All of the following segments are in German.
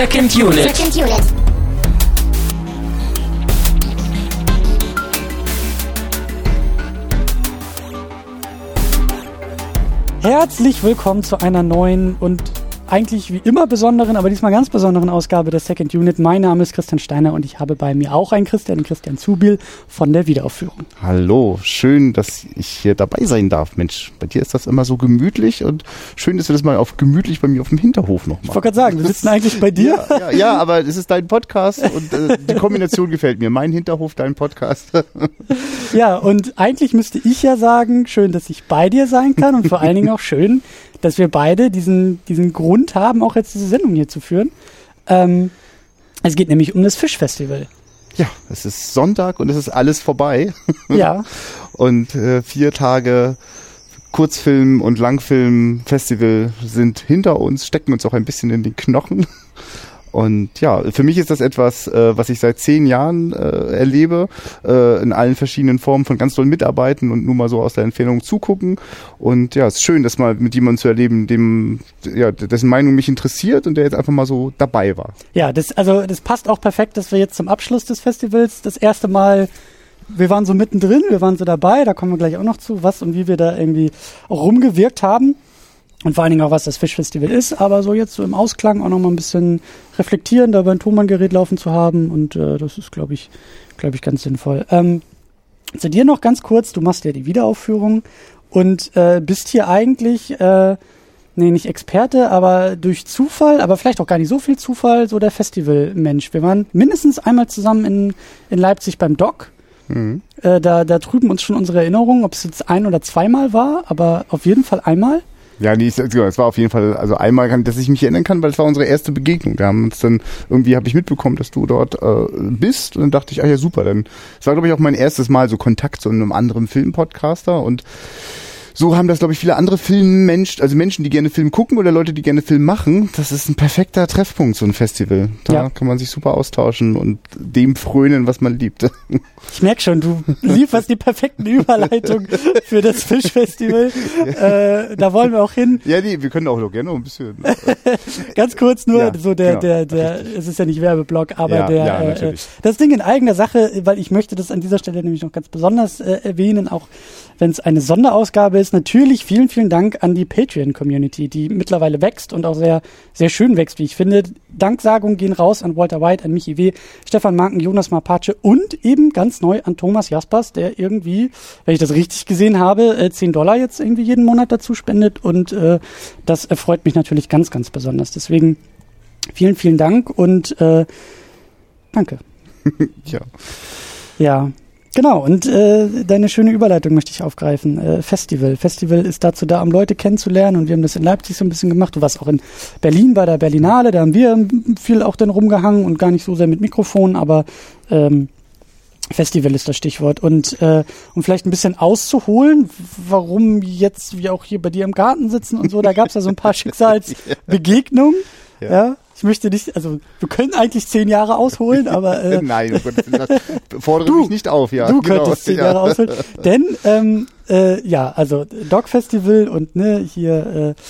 Second Unit. Second Unit. Herzlich willkommen zu einer neuen und eigentlich wie immer besonderen, aber diesmal ganz besonderen Ausgabe der Second Unit. Mein Name ist Christian Steiner und ich habe bei mir auch einen Christian, Christian Zubil von der Wiederaufführung. Hallo, schön, dass ich hier dabei sein darf. Mensch, bei dir ist das immer so gemütlich und schön, dass wir das mal auf gemütlich bei mir auf dem Hinterhof noch machen. Ich wollte gerade sagen, wir sitzen eigentlich bei dir. Ja, ja, ja, aber es ist dein Podcast und äh, die Kombination gefällt mir. Mein Hinterhof, dein Podcast. Ja, und eigentlich müsste ich ja sagen, schön, dass ich bei dir sein kann und vor allen Dingen auch schön, dass wir beide diesen, diesen Grund haben, auch jetzt diese Sendung hier zu führen. Ähm, es geht nämlich um das Fischfestival. Ja, es ist Sonntag und es ist alles vorbei. Ja, Und äh, vier Tage Kurzfilm- und Langfilm-Festival sind hinter uns, stecken uns auch ein bisschen in den Knochen. Und ja, für mich ist das etwas, äh, was ich seit zehn Jahren äh, erlebe, äh, in allen verschiedenen Formen von ganz tollen Mitarbeiten und nur mal so aus der Entfernung zugucken. Und ja, es ist schön, das mal mit jemandem zu erleben, dem, ja, dessen Meinung mich interessiert und der jetzt einfach mal so dabei war. ja, das, also das passt auch perfekt, dass wir jetzt zum Abschluss des Festivals das erste Mal, wir waren so mittendrin, wir waren so dabei, da kommen wir gleich auch noch zu, was und wie wir da irgendwie rumgewirkt haben. Und vor allen Dingen auch, was das Fischfestival ist, aber so jetzt so im Ausklang auch noch mal ein bisschen reflektieren, dabei ein Thomann-Gerät laufen zu haben und äh, das ist, glaube ich, glaube ich, ganz sinnvoll. Ähm, zu dir noch ganz kurz, du machst ja die Wiederaufführung und äh, bist hier eigentlich, äh, nee, nicht Experte, aber durch Zufall, aber vielleicht auch gar nicht so viel Zufall, so der Festivalmensch. Wir waren mindestens einmal zusammen in, in Leipzig beim Doc. Mhm. Äh, da, da trüben uns schon unsere Erinnerungen, ob es jetzt ein oder zweimal war, aber auf jeden Fall einmal. Ja, nee, es es war auf jeden Fall, also einmal, kann, dass ich mich erinnern kann, weil es war unsere erste Begegnung. Da haben uns dann, irgendwie habe ich mitbekommen, dass du dort äh, bist und dann dachte ich, ah ja, super, dann, es war glaube ich auch mein erstes Mal so Kontakt zu einem anderen Filmpodcaster und so haben das, glaube ich, viele andere Filmmenschen, also Menschen, die gerne Film gucken oder Leute, die gerne Film machen. Das ist ein perfekter Treffpunkt, so ein Festival. Da Ja. kann man sich super austauschen und dem frönen, was man liebt. Ich merk schon, du lieferst die perfekten Überleitung für das Fischfestival. Äh, da wollen wir auch hin. ja, nee, wir können auch noch gerne ein bisschen. Ganz kurz nur, Ja, so der, genau. der, der, es ist ja nicht Werbeblock, aber Ja, der, ja, äh, das Ding in eigener Sache, weil ich möchte das an dieser Stelle nämlich noch ganz besonders äh, erwähnen, auch wenn es eine Sonderausgabe ist. Natürlich vielen, vielen Dank an die Patreon-Community, die mittlerweile wächst und auch sehr, sehr schön wächst, wie ich finde. Danksagungen gehen raus an Walter White, an Michi W., Stefan Marken, Jonas Mapace und eben ganz neu an Thomas Jaspers, der irgendwie, wenn ich das richtig gesehen habe, äh, 10 Dollar jetzt irgendwie jeden Monat dazu spendet und äh, das erfreut mich natürlich ganz, ganz besonders. Deswegen vielen, vielen Dank und äh, danke. ja. Ja, genau. Und äh, deine schöne Überleitung möchte ich aufgreifen. Äh, Festival. Festival ist dazu da, um Leute kennenzulernen. Und wir haben das in Leipzig so ein bisschen gemacht. Du warst auch in Berlin bei der Berlinale. Da haben wir viel auch dann rumgehangen und gar nicht so sehr mit Mikrofon, aber ähm, Festival ist das Stichwort. Und äh, um vielleicht ein bisschen auszuholen, warum jetzt wir auch hier bei dir im Garten sitzen und so, da gab es ja so ein paar Schicksalsbegegnungen. Ja. Ja. Ich möchte nicht, also wir können eigentlich zehn Jahre ausholen, aber äh, Nein, um Gottes Willen, das fordere Du- mich nicht auf, ja. du genau, könntest zehn ja. Jahre ausholen. Denn, ähm, äh, ja, also Dog Festival und ne, hier äh,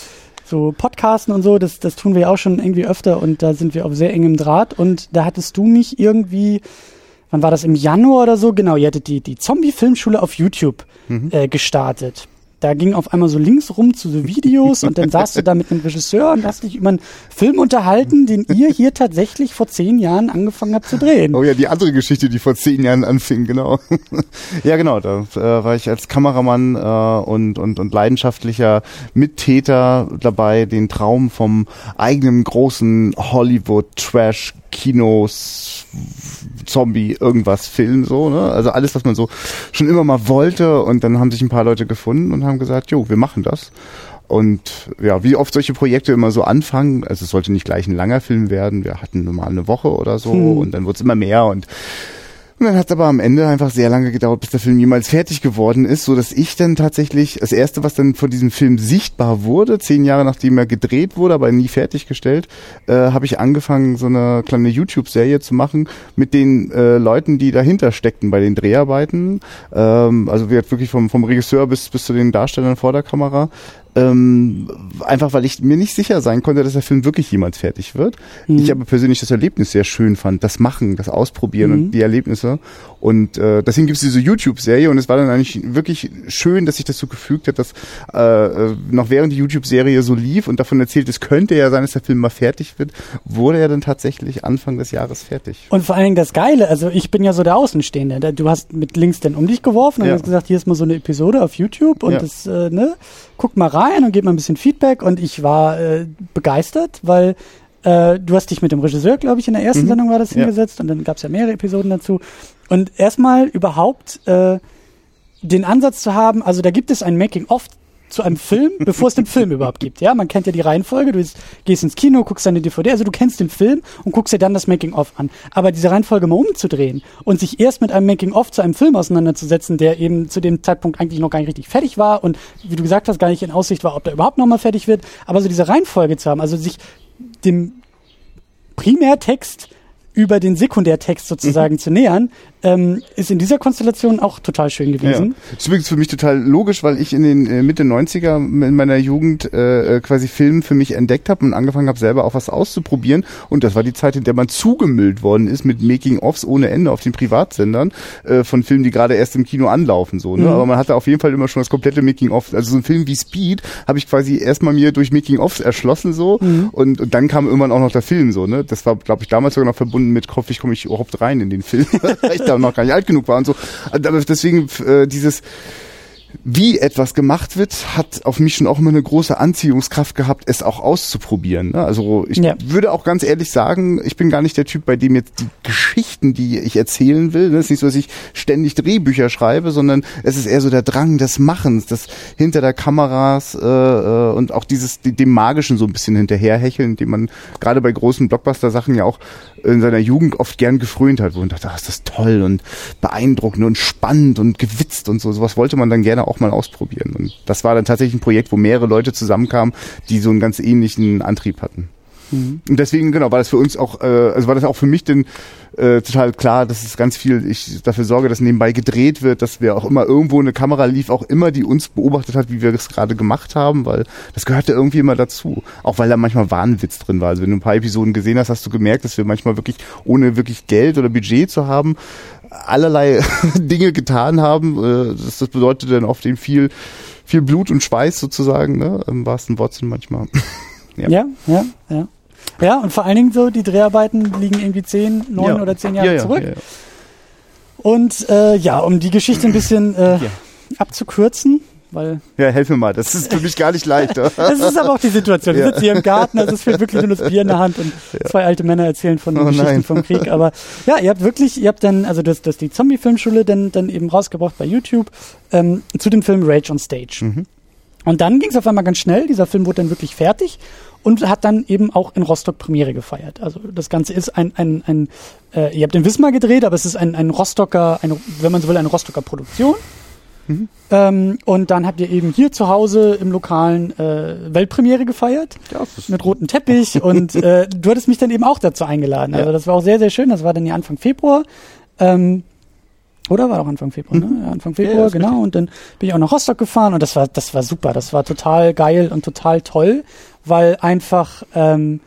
so Podcasten und so, das, das tun wir ja auch schon irgendwie öfter und da sind wir auf sehr engem Draht. Und da hattest du mich irgendwie, wann war das, im Januar oder so? Genau, ihr hattet die, die Zombie-Filmschule auf YouTube äh, gestartet. Da ging auf einmal so links rum zu so Videos und dann saßt du da mit einem Regisseur und hast dich über einen Film unterhalten, den ihr hier tatsächlich vor zehn Jahren angefangen habt zu drehen. Oh ja, die andere Geschichte, die vor zehn Jahren anfing, genau. ja, genau, da äh, war ich als Kameramann äh, und, und, und leidenschaftlicher Mittäter dabei, den Traum vom eigenen großen Hollywood-Trash Kinos, Zombie, irgendwas Film, so, ne? Also alles, was man so schon immer mal wollte und dann haben sich ein paar Leute gefunden und haben gesagt, jo, wir machen das. Und ja, wie oft solche Projekte immer so anfangen, also es sollte nicht gleich ein langer Film werden, wir hatten nur mal eine Woche oder so Hm. und dann wurde es immer mehr und und dann hat es aber am Ende einfach sehr lange gedauert, bis der Film jemals fertig geworden ist, so dass ich dann tatsächlich das erste, was dann von diesem Film sichtbar wurde, zehn Jahre nachdem er gedreht wurde, aber nie fertiggestellt, äh, habe ich angefangen, so eine kleine YouTube-Serie zu machen mit den äh, Leuten, die dahinter steckten bei den Dreharbeiten. Ähm, also wir wirklich vom, vom Regisseur bis bis zu den Darstellern vor der Kamera. Ähm, einfach weil ich mir nicht sicher sein konnte, dass der Film wirklich jemals fertig wird. Mhm. Ich aber persönlich das Erlebnis sehr schön fand, das Machen, das Ausprobieren mhm. und die Erlebnisse. Und äh, deswegen gibt es diese YouTube-Serie und es war dann eigentlich wirklich schön, dass sich das so gefügt hat, dass äh, noch während die YouTube-Serie so lief und davon erzählt, es könnte ja sein, dass der Film mal fertig wird, wurde er dann tatsächlich Anfang des Jahres fertig. Und vor allen Dingen das Geile, also ich bin ja so der Außenstehende. Du hast mit Links denn um dich geworfen und ja. hast gesagt, hier ist mal so eine Episode auf YouTube und ja. das, äh, ne, guck mal rein und gib mal ein bisschen Feedback und ich war äh, begeistert, weil äh, du hast dich mit dem Regisseur, glaube ich, in der ersten mhm. Sendung war das hingesetzt ja. und dann gab es ja mehrere Episoden dazu. Und erstmal überhaupt äh, den Ansatz zu haben, also da gibt es ein Making-of zu einem Film, bevor es den Film überhaupt gibt. Ja, man kennt ja die Reihenfolge. Du gehst ins Kino, guckst deine DVD, also du kennst den Film und guckst dir dann das Making-of an. Aber diese Reihenfolge mal umzudrehen und sich erst mit einem Making-of zu einem Film auseinanderzusetzen, der eben zu dem Zeitpunkt eigentlich noch gar nicht richtig fertig war und wie du gesagt hast, gar nicht in Aussicht war, ob der überhaupt nochmal fertig wird, aber so diese Reihenfolge zu haben, also sich dem Primärtext über den Sekundärtext sozusagen mhm. zu nähern, ähm, ist in dieser Konstellation auch total schön gewesen. Ja. Ist übrigens für mich total logisch, weil ich in den äh, Mitte 90er in meiner Jugend äh, äh, quasi Film für mich entdeckt habe und angefangen habe, selber auch was auszuprobieren. Und das war die Zeit, in der man zugemüllt worden ist mit Making-ofs ohne Ende auf den Privatsendern äh, von Filmen, die gerade erst im Kino anlaufen. so. Ne? Mhm. Aber man hatte auf jeden Fall immer schon das komplette Making-of. Also so ein Film wie Speed habe ich quasi erstmal mir durch Making-ofs erschlossen so mhm. und, und dann kam irgendwann auch noch der Film so. Ne? Das war, glaube ich, damals sogar noch verbunden mit, hoffe ich, komme ich überhaupt rein in den Film. da noch gar nicht alt genug war und so. Aber deswegen äh, dieses wie etwas gemacht wird, hat auf mich schon auch immer eine große Anziehungskraft gehabt, es auch auszuprobieren. Ne? Also ich ja. würde auch ganz ehrlich sagen, ich bin gar nicht der Typ, bei dem jetzt die Geschichten, die ich erzählen will, ne? es ist nicht so, dass ich ständig Drehbücher schreibe, sondern es ist eher so der Drang des Machens, das hinter der Kameras äh, äh und auch dieses dem Magischen so ein bisschen hinterherhecheln, dem man gerade bei großen Blockbuster-Sachen ja auch in seiner Jugend oft gern gefrönt hat, wo man dachte, ah, ist das toll und beeindruckend und spannend und gewitzt und so. Sowas wollte man dann gerne auch mal ausprobieren. Und das war dann tatsächlich ein Projekt, wo mehrere Leute zusammenkamen, die so einen ganz ähnlichen Antrieb hatten. Mhm. Und deswegen, genau, war das für uns auch, äh, also war das auch für mich denn äh, total klar, dass es ganz viel, ich dafür sorge, dass nebenbei gedreht wird, dass wir auch immer irgendwo eine Kamera lief, auch immer, die uns beobachtet hat, wie wir das gerade gemacht haben, weil das gehörte irgendwie immer dazu. Auch weil da manchmal Wahnwitz drin war. Also wenn du ein paar Episoden gesehen hast, hast du gemerkt, dass wir manchmal wirklich, ohne wirklich Geld oder Budget zu haben, allerlei Dinge getan haben. Äh, das, das bedeutet dann oft eben viel, viel Blut und Schweiß sozusagen, ne? Im wahrsten Wortsinn manchmal. ja. ja, ja, ja. Ja, und vor allen Dingen so, die Dreharbeiten liegen irgendwie zehn, neun ja. oder zehn Jahre ja, ja, zurück. Und äh, ja, um die Geschichte ein bisschen äh, abzukürzen, weil ja, helf mir mal, das ist für mich gar nicht leicht. das ist aber auch die Situation. Ich sitze hier im Garten, also es fehlt wirklich nur das Bier in der Hand und ja. zwei alte Männer erzählen von oh, Geschichten nein. vom Krieg. Aber ja, ihr habt wirklich, ihr habt dann, also das, das die Zombie-Filmschule dann, dann eben rausgebracht bei YouTube ähm, zu dem Film Rage on Stage. Mhm. Und dann ging es auf einmal ganz schnell, dieser Film wurde dann wirklich fertig und hat dann eben auch in Rostock Premiere gefeiert. Also das Ganze ist ein, ein, ein äh, ihr habt in Wismar gedreht, aber es ist ein, ein Rostocker, eine, wenn man so will, eine Rostocker Produktion. Mhm. Ähm, und dann habt ihr eben hier zu Hause im lokalen äh, Weltpremiere gefeiert ja, mit rotem Teppich und äh, du hattest mich dann eben auch dazu eingeladen. Also das war auch sehr, sehr schön. Das war dann ja Anfang Februar. Ähm, oder war auch Anfang Februar, ne? Mhm. Ja, Anfang Februar, ja, genau. Richtig. Und dann bin ich auch nach Rostock gefahren und das war, das war super. Das war total geil und total toll, weil einfach ähm,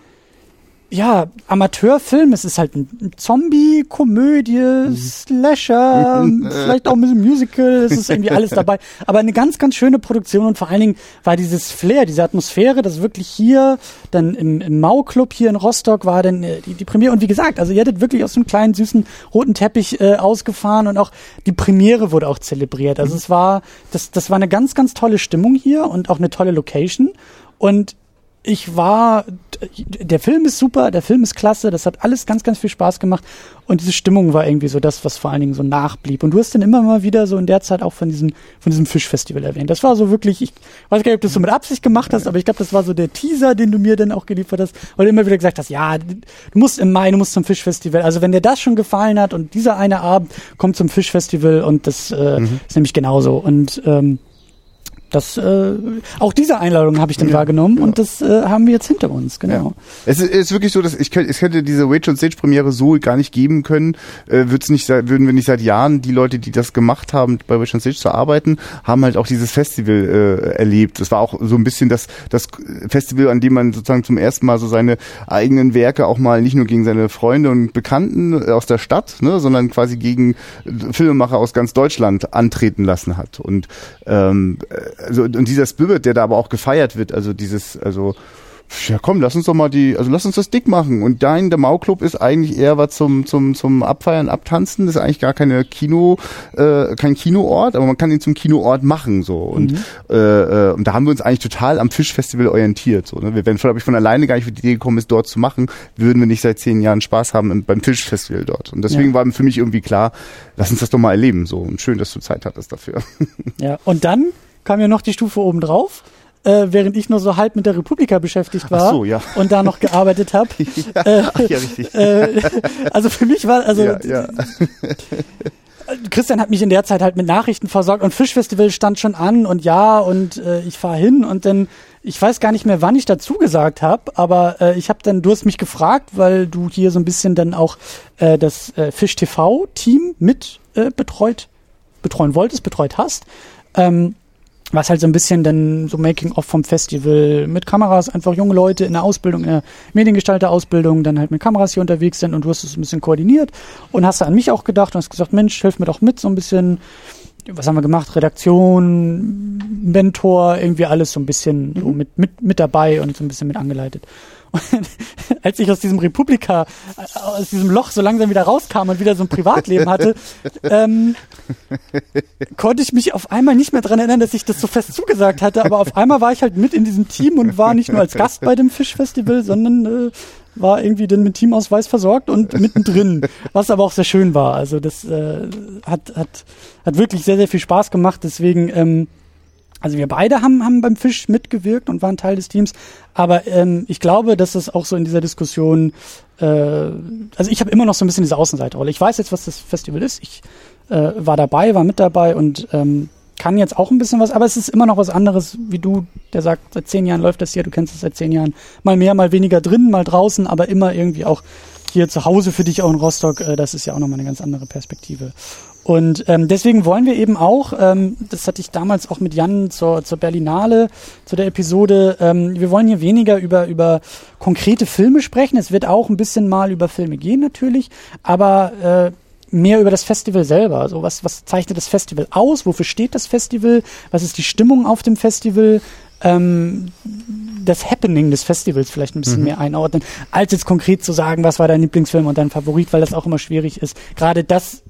ja, Amateurfilm, es ist halt ein Zombie, Komödie, mhm. Slasher, vielleicht auch ein bisschen Musical, es ist irgendwie alles dabei. Aber eine ganz, ganz schöne Produktion und vor allen Dingen war dieses Flair, diese Atmosphäre, das wirklich hier, dann im, im Mau-Club hier in Rostock war dann äh, die, die Premiere. Und wie gesagt, also ihr hattet wirklich aus einem kleinen, süßen, roten Teppich äh, ausgefahren und auch die Premiere wurde auch zelebriert. Also mhm. es war, das, das war eine ganz, ganz tolle Stimmung hier und auch eine tolle Location. Und ich war, der Film ist super, der Film ist klasse, das hat alles ganz, ganz viel Spaß gemacht und diese Stimmung war irgendwie so das, was vor allen Dingen so nachblieb. Und du hast dann immer mal wieder so in der Zeit auch von diesem, von diesem Fischfestival erwähnt. Das war so wirklich, ich weiß gar nicht, ob du das so mit Absicht gemacht hast, aber ich glaube, das war so der Teaser, den du mir dann auch geliefert hast, weil du immer wieder gesagt hast, ja, du musst im Mai, du musst zum Fischfestival. Also wenn dir das schon gefallen hat und dieser eine Abend kommt zum Fischfestival und das äh, mhm. ist nämlich genauso. Und ähm, das äh, auch diese Einladung habe ich dann Ja, wahrgenommen ja. und das äh, haben wir jetzt hinter uns, genau. Ja. Es ist, ist wirklich so, dass ich könnte, es könnte diese Wage on Stage Premiere so gar nicht geben können, äh, wird's nicht, würden wir nicht seit Jahren die Leute, die das gemacht haben, bei Wage on Stage zu arbeiten, haben halt auch dieses Festival äh, erlebt. Es war auch so ein bisschen das, das Festival, an dem man sozusagen zum ersten Mal so seine eigenen Werke auch mal nicht nur gegen seine Freunde und Bekannten äh, aus der Stadt, ne, sondern quasi gegen Filmemacher aus ganz Deutschland antreten lassen hat. Und ähm, äh, also und dieser Spirit, der da aber auch gefeiert wird, also dieses, also ja komm, lass uns doch mal die, also lass uns das dick machen. Und dein, der Mau-Club ist eigentlich eher was zum, zum, zum Abfeiern, Abtanzen. Das ist eigentlich gar keine Kino, äh, kein Kinoort, aber man kann ihn zum Kinoort machen, so. Und, äh, äh, und da haben wir uns eigentlich total am Fischfestival orientiert, so, ne? Wir wären, glaube ich, von alleine gar nicht auf die Idee gekommen, es dort zu machen, würden wir nicht seit zehn Jahren Spaß haben im, beim Fischfestival dort. Und deswegen Ja. war für mich irgendwie klar, lass uns das doch mal erleben, so. Und schön, dass du Zeit hattest dafür. Ja, und dann kam ja noch die Stufe oben drauf, äh, während ich nur so halb mit der Republika beschäftigt war so, ja. und da noch gearbeitet habe. ja, ach, ja, richtig. äh, also für mich war, also ja, ja. Christian hat mich in der Zeit halt mit Nachrichten versorgt und Fischfestival stand schon an und ja und äh, ich fahr hin und dann ich weiß gar nicht mehr, wann ich dazu gesagt habe, aber äh, ich habe dann du hast mich gefragt, weil du hier so ein bisschen dann auch äh, das äh, Fisch TV Team mit äh, betreut betreuen wolltest, betreut hast. Ähm, was halt so ein bisschen dann so Making-of vom Festival mit Kameras, einfach junge Leute in der Ausbildung, in der Mediengestalter-Ausbildung, dann halt mit Kameras hier unterwegs sind und du hast es ein bisschen koordiniert und hast an mich auch gedacht und hast gesagt, Mensch, hilf mir doch mit, so ein bisschen, was haben wir gemacht, Redaktion, Mentor, irgendwie alles so ein bisschen so mit, mit, mit dabei und so ein bisschen mit angeleitet. Und als ich aus diesem Republika, äh, aus diesem Loch so langsam wieder rauskam und wieder so ein Privatleben hatte, ähm, konnte ich mich auf einmal nicht mehr dran erinnern, dass ich das so fest zugesagt hatte, aber auf einmal war ich halt mit in diesem Team und war nicht nur als Gast bei dem Fischfestival, sondern äh, war irgendwie dann mit Teamausweis versorgt und mittendrin, was aber auch sehr schön war. Also das äh, hat, hat, hat wirklich sehr, sehr viel Spaß gemacht. Deswegen, ähm, also wir beide haben, haben beim Fisch mitgewirkt und waren Teil des Teams. Aber ähm, ich glaube, dass es auch so in dieser Diskussion, äh, also ich habe immer noch so ein bisschen diese Außenseiterrolle. Ich weiß jetzt, was das Festival ist. Ich äh, war dabei, war mit dabei und ähm, kann jetzt auch ein bisschen was, aber es ist immer noch was anderes, wie du, der sagt, seit zehn Jahren läuft das hier, du kennst es seit zehn Jahren, mal mehr, mal weniger drin, mal draußen, aber immer irgendwie auch hier zu Hause für dich auch in Rostock, äh, das ist ja auch nochmal eine ganz andere Perspektive. Und ähm, deswegen wollen wir eben auch, ähm, das hatte ich damals auch mit Jan zur, zur Berlinale, zu der Episode, ähm, wir wollen hier weniger über, über konkrete Filme sprechen. Es wird auch ein bisschen mal über Filme gehen natürlich, aber äh, mehr über das Festival selber. Also was, was zeichnet das Festival aus? Wofür steht das Festival? Was ist die Stimmung auf dem Festival? Ähm, das Happening des Festivals vielleicht ein bisschen mehr einordnen, als jetzt konkret zu sagen, was war dein Lieblingsfilm und dein Favorit, weil das auch immer schwierig ist. Gerade das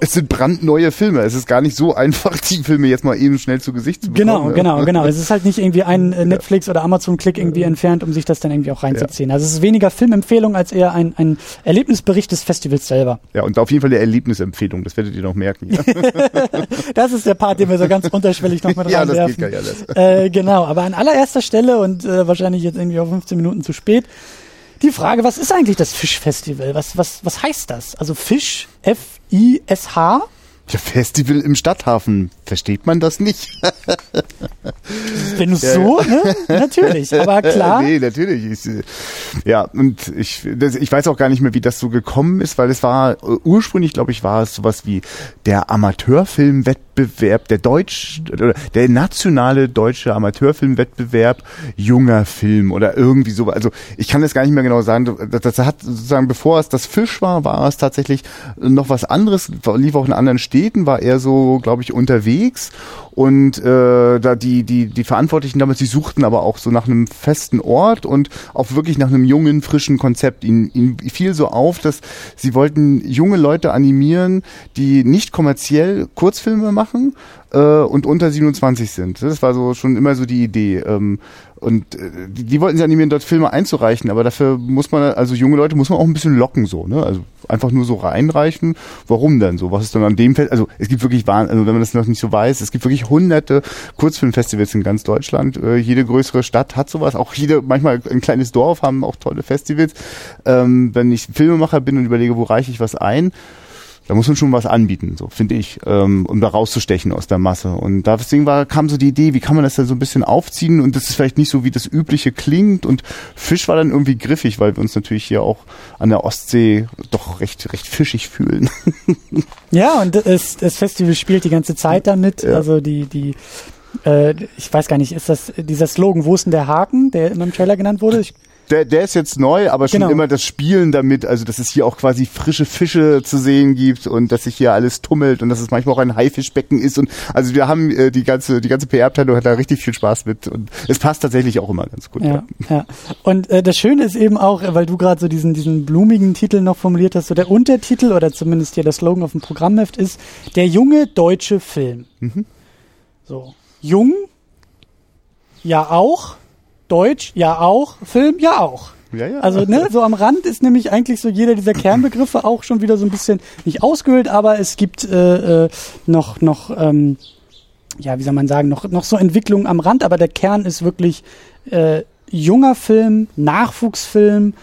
Es sind brandneue Filme. Es ist gar nicht so einfach, die Filme jetzt mal eben schnell zu Gesicht zu bekommen. Genau, genau, genau. Es ist halt nicht irgendwie ein äh, Netflix- oder Amazon-Klick irgendwie entfernt, um sich das dann irgendwie auch reinzuziehen. Also es ist weniger Filmempfehlung als eher ein, ein Erlebnisbericht des Festivals selber. Ja, und auf jeden Fall eine Erlebnisempfehlung. Das werdet ihr noch merken. Ja, Das ist der Part, den wir so ganz unterschwellig noch mit ja das reinwerfen. geht gar nicht alles. Äh, genau, aber an allererster Stelle und äh, wahrscheinlich jetzt irgendwie auf 15 Minuten zu spät, die Frage, was ist eigentlich das Fischfestival? Was, was, was heißt das? Also Fisch, F-I-S-H? Ja, Festival im Stadthafen. Versteht man das nicht? Wenn du so, ne? Natürlich. Aber klar, nee, natürlich. Ich, äh, ja, und ich, das, ich weiß auch gar nicht mehr, wie das so gekommen ist, weil es war, äh, ursprünglich, glaube ich, war es sowas wie der Amateurfilmwettbewerb, der deutsch, der nationale deutsche Amateurfilmwettbewerb junger Film oder irgendwie so. Also ich kann das gar nicht mehr genau sagen. Das, das hat sozusagen, bevor es das Fisch war, war es tatsächlich noch was anderes, lief auch in anderen Städten, war eher so, glaube ich, unterwegs. Und äh, da die, die, die Verantwortlichen damals, die suchten aber auch so nach einem festen Ort und auch wirklich nach einem jungen, frischen Konzept. Ihnen, ihnen fiel so auf, dass sie wollten junge Leute animieren, die nicht kommerziell Kurzfilme machen äh, und unter 27 sind. Das war so schon immer so die Idee. Ähm, und äh, die, die wollten sie animieren, dort Filme einzureichen, aber dafür muss man, also junge Leute muss man auch ein bisschen locken so, ne? Also einfach nur so reinreichen. Warum denn so? Was ist dann an dem Fest? Also es gibt wirklich, also wenn man das noch nicht so weiß, es gibt wirklich hunderte Kurzfilmfestivals in ganz Deutschland. Äh, jede größere Stadt hat sowas. Auch jede, manchmal ein kleines Dorf haben auch tolle Festivals. Ähm, wenn ich Filmemacher bin und überlege, wo reiche ich was ein, da muss man schon was anbieten, so finde ich, ähm, um da rauszustechen aus der Masse. Und deswegen war, kam so die Idee, wie kann man das dann so ein bisschen aufziehen und das ist vielleicht nicht so, wie das übliche klingt. Und Fisch war dann irgendwie griffig, weil wir uns natürlich hier auch an der Ostsee doch recht, recht fischig fühlen. Ja, und das, das Festival spielt die ganze Zeit damit. Ja. Also die, die, äh, ich weiß gar nicht, ist das dieser Slogan, wo ist denn der Haken, der immer im Trailer genannt wurde? Ich, Der, der ist jetzt neu, aber schon Genau. immer das Spielen damit, also dass es hier auch quasi frische Fische zu sehen gibt und dass sich hier alles tummelt und dass es manchmal auch ein Haifischbecken ist und also wir haben äh, die ganze die ganze PR-Abteilung hat da richtig viel Spaß mit und es passt tatsächlich auch immer ganz gut. ja, ja. Und äh, das Schöne ist eben auch, weil du gerade so diesen, diesen blumigen Titel noch formuliert hast, so der Untertitel oder zumindest hier der Slogan auf dem Programmheft ist, der junge deutsche Film. So. Jung, ja auch, Deutsch, ja auch, Film, ja auch. Ja, ja. Also ne, so am Rand ist nämlich eigentlich so jeder dieser Kernbegriffe auch schon wieder so ein bisschen nicht ausgehöhlt, aber es gibt äh, äh, noch noch ähm, ja wie soll man sagen noch noch so Entwicklungen am Rand, aber der Kern ist wirklich äh, junger Film, Nachwuchsfilm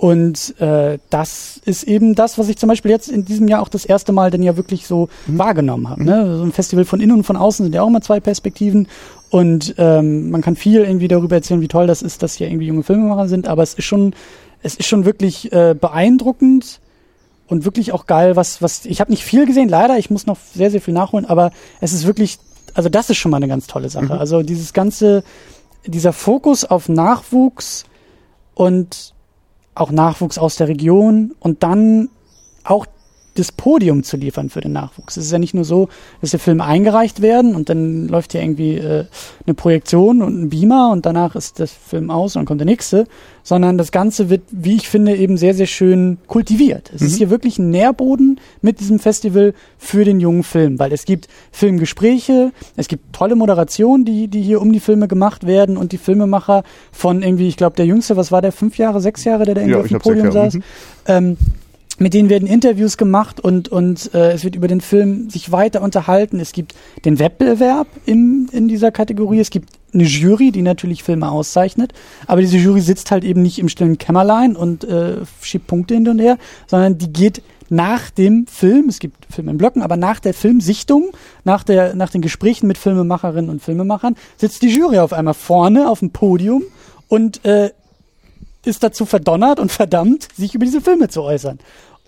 und äh, das ist eben das, was ich zum Beispiel jetzt in diesem Jahr auch das erste Mal dann ja wirklich so wahrgenommen habe. Ne? So ein Festival von innen und von außen sind ja auch immer zwei Perspektiven und ähm, man kann viel irgendwie darüber erzählen, wie toll das ist, dass hier irgendwie junge Filmemacher sind, aber es ist schon, es ist schon wirklich äh, beeindruckend und wirklich auch geil, was, was, ich habe nicht viel gesehen, leider, ich muss noch sehr, sehr viel nachholen, aber es ist wirklich, also das ist schon mal eine ganz tolle Sache. Also dieses ganze, dieser Fokus auf Nachwuchs und auch Nachwuchs aus der Region und dann auch das Podium zu liefern für den Nachwuchs. Es ist ja nicht nur so, dass die Filme eingereicht werden und dann läuft ja irgendwie äh, eine Projektion und ein Beamer und danach ist das Film aus und dann kommt der nächste, sondern das Ganze wird, wie ich finde, eben sehr, sehr schön kultiviert. Es ist hier wirklich ein Nährboden mit diesem Festival für den jungen Film, weil es gibt Filmgespräche, es gibt tolle Moderationen, die, die hier um die Filme gemacht werden und die Filmemacher von irgendwie, ich glaube, der Jüngste, was war der, fünf Jahre, sechs Jahre, der da irgendwie Ja, auf dem Podium saß, mhm. ähm, mit denen werden Interviews gemacht und, und äh, es wird über den Film sich weiter unterhalten. Es gibt den Wettbewerb im, in dieser Kategorie. Es gibt eine Jury, die natürlich Filme auszeichnet. Aber diese Jury sitzt halt eben nicht im stillen Kämmerlein und äh, schiebt Punkte hin und her, sondern die geht nach dem Film, es gibt Filme in Blöcken, aber nach der Filmsichtung, nach, der, nach den Gesprächen mit Filmemacherinnen und Filmemachern, sitzt die Jury auf einmal vorne auf dem Podium und äh, ist dazu verdonnert und verdammt, sich über diese Filme zu äußern.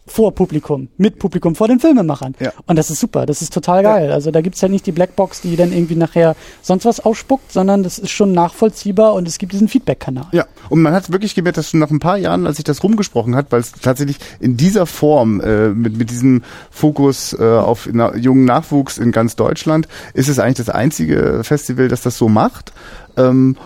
Vor Publikum, mit Publikum, vor den Filmemachern. Ja. Und das ist super, das ist total geil. Also da gibt's halt nicht die Blackbox, die dann irgendwie nachher sonst was ausspuckt, sondern das ist schon nachvollziehbar und es gibt diesen Feedback-Kanal. Ja, und man hat wirklich gemerkt, dass schon nach ein paar Jahren, als sich das rumgesprochen hat, weil es tatsächlich in dieser Form, äh, mit, mit diesem Fokus äh, auf na, jungen Nachwuchs in ganz Deutschland, ist es eigentlich das einzige Festival, das das so macht. Ähm,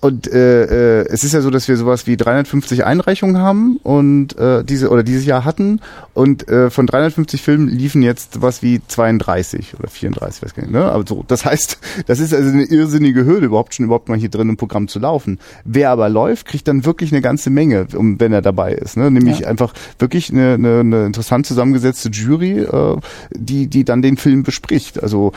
und äh, äh, es ist ja so, dass wir sowas wie 350 Einreichungen haben und äh, diese oder dieses Jahr hatten und äh, von 350 Filmen liefen jetzt was wie 32 oder 34, weiß gar nicht. Ne? Aber so, das heißt, das ist also eine irrsinnige Hürde, überhaupt schon überhaupt mal hier drin im Programm zu laufen. Wer aber läuft, kriegt dann wirklich eine ganze Menge, um, wenn er dabei ist. Ne? Nämlich Ja. einfach wirklich eine, eine, eine interessant zusammengesetzte Jury, äh, die die dann den Film bespricht. Also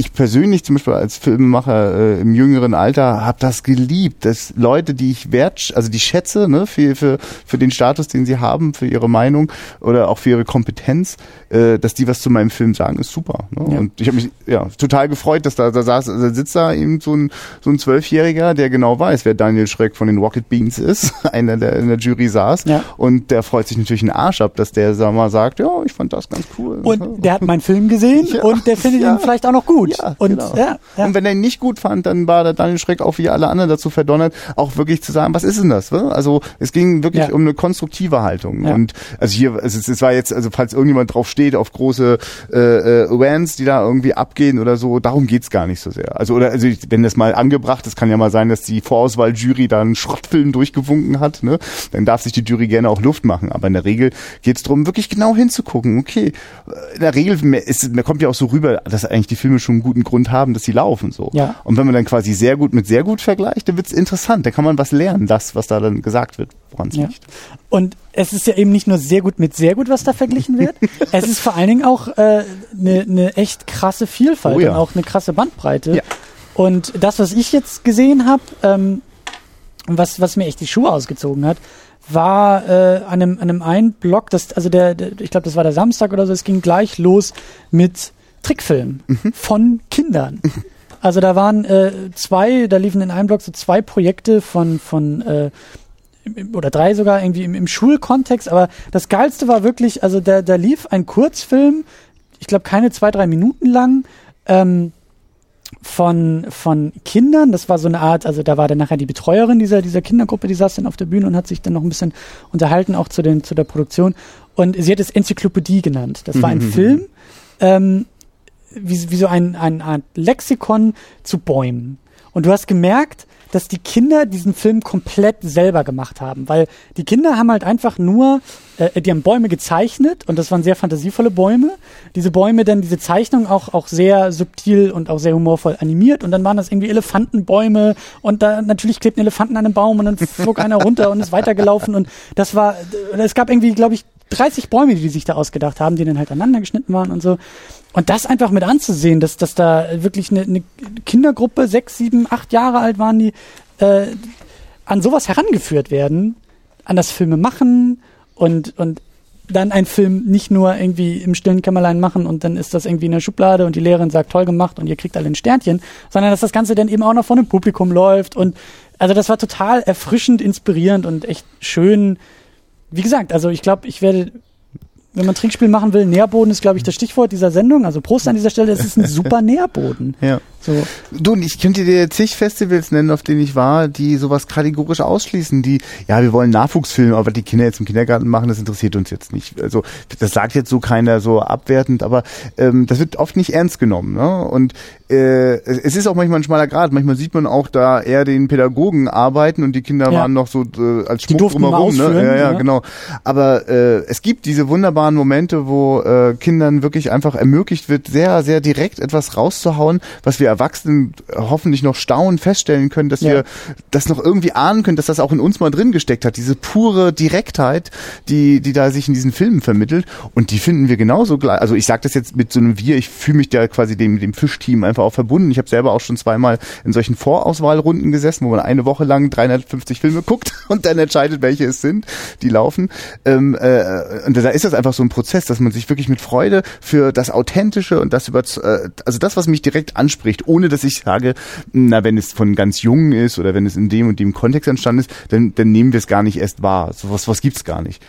ich persönlich zum Beispiel als Filmemacher äh, im jüngeren Alter habe das geliebt, dass Leute, die ich wert, also die schätze, ne, für, für, für den Status, den sie haben, für ihre Meinung oder auch für ihre Kompetenz, äh, dass die was zu meinem Film sagen, ist super. Ne? Ja. Und ich habe mich ja total gefreut, dass da, da saß, da sitzt da eben so ein so ein Zwölfjähriger, der genau weiß, wer Daniel Schreck von den Rocket Beans ist, einer der in der Jury saß. Ja. Und der freut sich natürlich einen Arsch ab, dass der sag mal sagt, ja, ich fand das ganz cool. Und der hat meinen Film gesehen Ja, und der findet ihn vielleicht auch noch gut. Ja, und genau. ja, ja. Und wenn er ihn nicht gut fand, dann war der Daniel Schreck auch wie alle anderen dazu verdonnert, auch wirklich zu sagen, was ist denn das? wa? Also es ging wirklich Ja. um eine konstruktive Haltung. Und also hier, es, es war jetzt, also falls irgendjemand drauf steht, auf große äh, äh, Rants, die da irgendwie abgehen oder so, darum geht's gar nicht so sehr. Also oder also wenn das mal angebracht ist, kann ja mal sein, dass die Vorauswahljury da einen Schrottfilm durchgewunken hat, ne? Dann darf sich die Jury gerne auch Luft machen. Aber in der Regel geht's darum, wirklich genau hinzugucken. Okay, äh, in der Regel ist, kommt ja auch so rüber, dass eigentlich die Filme schon einen guten Grund haben, dass sie laufen so. Ja. Und wenn man dann quasi sehr gut mit sehr gut vergleicht, dann wird's interessant. Da kann man was lernen, das, was da dann gesagt wird, woran es Ja. liegt. Und es ist ja eben nicht nur sehr gut mit sehr gut, was da verglichen wird. es ist vor allen Dingen auch eine äh, ne, ne echt krasse Vielfalt Oh ja. und auch eine krasse Bandbreite. Ja. Und das, was ich jetzt gesehen habe, ähm, was, was mir echt die Schuhe ausgezogen hat, war äh, an einem, an einem einen Block, das, also der, der ich glaube, das war der Samstag oder so, es ging gleich los mit Trickfilmen mhm. von Kindern. Also da waren äh, zwei, da liefen in einem Block so zwei Projekte von, von äh, oder drei sogar irgendwie im, im Schulkontext, aber das Geilste war wirklich, also da, da lief ein Kurzfilm, ich glaube keine zwei, drei Minuten lang, ähm, von, von Kindern. Das war so eine Art, also da war dann nachher die Betreuerin dieser, dieser Kindergruppe, die saß dann auf der Bühne und hat sich dann noch ein bisschen unterhalten, auch zu, den, zu der Produktion. Und sie hat es Enzyklopädie genannt. Das war ein mhm. Film, ähm, wie, wie so ein, ein Art Lexikon zu Bäumen. Und du hast gemerkt, dass die Kinder diesen Film komplett selber gemacht haben, weil die Kinder haben halt einfach nur, äh, die haben Bäume gezeichnet und das waren sehr fantasievolle Bäume. Diese Bäume dann, diese Zeichnung auch, auch sehr subtil und auch sehr humorvoll animiert und dann waren das irgendwie Elefantenbäume und da natürlich klebten Elefanten an einem Baum und dann flog einer runter und ist weitergelaufen und das war, es gab irgendwie, glaube ich, 30 Bäume, die, die sich da ausgedacht haben, die dann halt aneinander geschnitten waren und so. Und das einfach mit anzusehen, dass, dass da wirklich eine, eine Kindergruppe, sechs, sieben, acht Jahre alt waren, die äh, an sowas herangeführt werden, an das Filme machen und, und dann einen Film nicht nur irgendwie im stillen Kämmerlein machen und dann ist das irgendwie in der Schublade und die Lehrerin sagt, toll gemacht und ihr kriegt alle ein Sternchen, sondern dass das Ganze dann eben auch noch von dem Publikum läuft und also das war total erfrischend, inspirierend und echt schön. Wie gesagt, also ich glaube, ich werde wenn man Trinkspiel machen will, Nährboden ist, glaube ich, das Stichwort dieser Sendung. Also Prost an dieser Stelle, es ist ein super Nährboden. Ja. So. Du, ich könnte dir zig Festivals nennen, auf denen ich war, die sowas kategorisch ausschließen, die, ja, wir wollen Nachwuchsfilme, aber die Kinder jetzt im Kindergarten machen, das interessiert uns jetzt nicht. Also das sagt jetzt so keiner so abwertend, aber ähm, das wird oft nicht ernst genommen. Ne? Und äh, es ist auch manchmal ein schmaler Grad. Manchmal sieht man auch da eher den Pädagogen arbeiten und die Kinder ja. waren noch so äh, als Schmuck drumherum. Ne? Ja, ja, ja, genau. Aber äh, es gibt diese wunderbaren Momente, wo äh, Kindern wirklich einfach ermöglicht wird, sehr, sehr direkt etwas rauszuhauen, was wir Erwachsenen hoffentlich noch staunen, feststellen können, dass ja. wir das noch irgendwie ahnen können, dass das auch in uns mal drin gesteckt hat. Diese pure Direktheit, die, die da sich in diesen Filmen vermittelt. Und die finden wir genauso gleich. Also ich sage das jetzt mit so einem Wir, ich fühle mich da quasi dem, dem Fischteam einfach auch verbunden. Ich habe selber auch schon zweimal in solchen Vorauswahlrunden gesessen, wo man eine Woche lang 350 Filme guckt und dann entscheidet, welche es sind, die laufen. Ähm, äh, und da ist das einfach so ein Prozess, dass man sich wirklich mit Freude für das Authentische und das über, äh, also das, was mich direkt anspricht, nicht, ohne dass ich sage, na, wenn es von ganz Jungen ist oder wenn es in dem und dem Kontext entstanden ist, dann, dann nehmen wir es gar nicht erst wahr. So was, was gibt's gar nicht.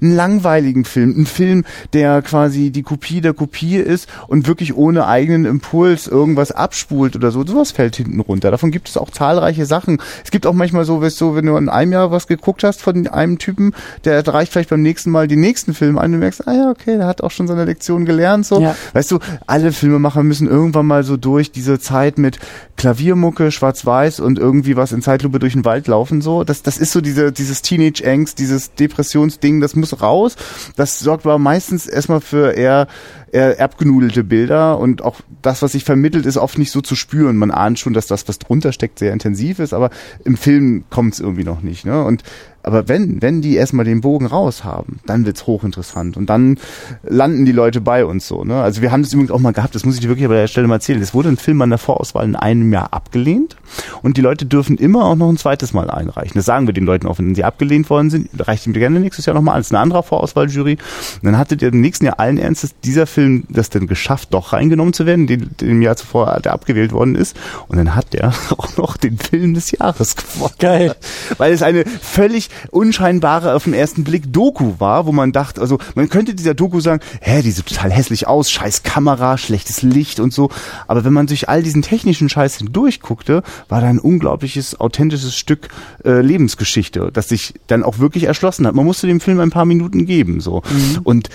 Einen langweiligen Film, ein Film, der quasi die Kopie der Kopie ist und wirklich ohne eigenen Impuls irgendwas abspult oder so, sowas fällt hinten runter. Davon gibt es auch zahlreiche Sachen. Es gibt auch manchmal so, weißt du, wenn du in einem Jahr was geguckt hast von einem Typen, der reicht vielleicht beim nächsten Mal den nächsten Film ein und du merkst, ah ja, okay, der hat auch schon seine Lektion gelernt, so. Ja. Weißt du, alle Filmemacher müssen irgendwann mal so durch diese Zeit mit Klaviermucke, Schwarz-Weiß und irgendwie was in Zeitlupe durch den Wald laufen so. Das, das ist so diese, dieses Teenage-Angst, dieses Depressionsding, das muss raus. Das sorgt aber meistens erstmal für eher, eher erbgenudelte Bilder und auch das, was sich vermittelt, ist oft nicht so zu spüren. Man ahnt schon, dass das, was drunter steckt, sehr intensiv ist, aber im Film kommt es irgendwie noch nicht. Ne? Und aber wenn, wenn die erstmal den Bogen raus haben, dann wird's hochinteressant. Und dann landen die Leute bei uns so. Ne? Also wir haben das übrigens auch mal gehabt, das muss ich dir wirklich bei der Stelle mal erzählen. Es wurde ein Film an der Vorauswahl in einem Jahr abgelehnt und die Leute dürfen immer auch noch ein zweites Mal einreichen. Das sagen wir den Leuten auch, wenn sie abgelehnt worden sind, reicht ihm gerne nächstes Jahr nochmal als eine andere Vorauswahljury. Und dann hattet ihr im nächsten Jahr allen Ernstes dieser Film das denn geschafft, doch reingenommen zu werden, den, den im Jahr zuvor der abgewählt worden ist. Und dann hat der auch noch den Film des Jahres gewonnen. Geil. Weil es eine völlig unscheinbare auf den ersten Blick Doku war, wo man dachte, also man könnte dieser Doku sagen, hä, die sieht total hässlich aus, scheiß Kamera, schlechtes Licht und so. Aber wenn man durch all diesen technischen Scheiß hindurchguckte, war da ein unglaubliches, authentisches Stück äh, Lebensgeschichte, das sich dann auch wirklich erschlossen hat. Man musste dem Film ein paar Minuten geben, so. Mhm. Und äh,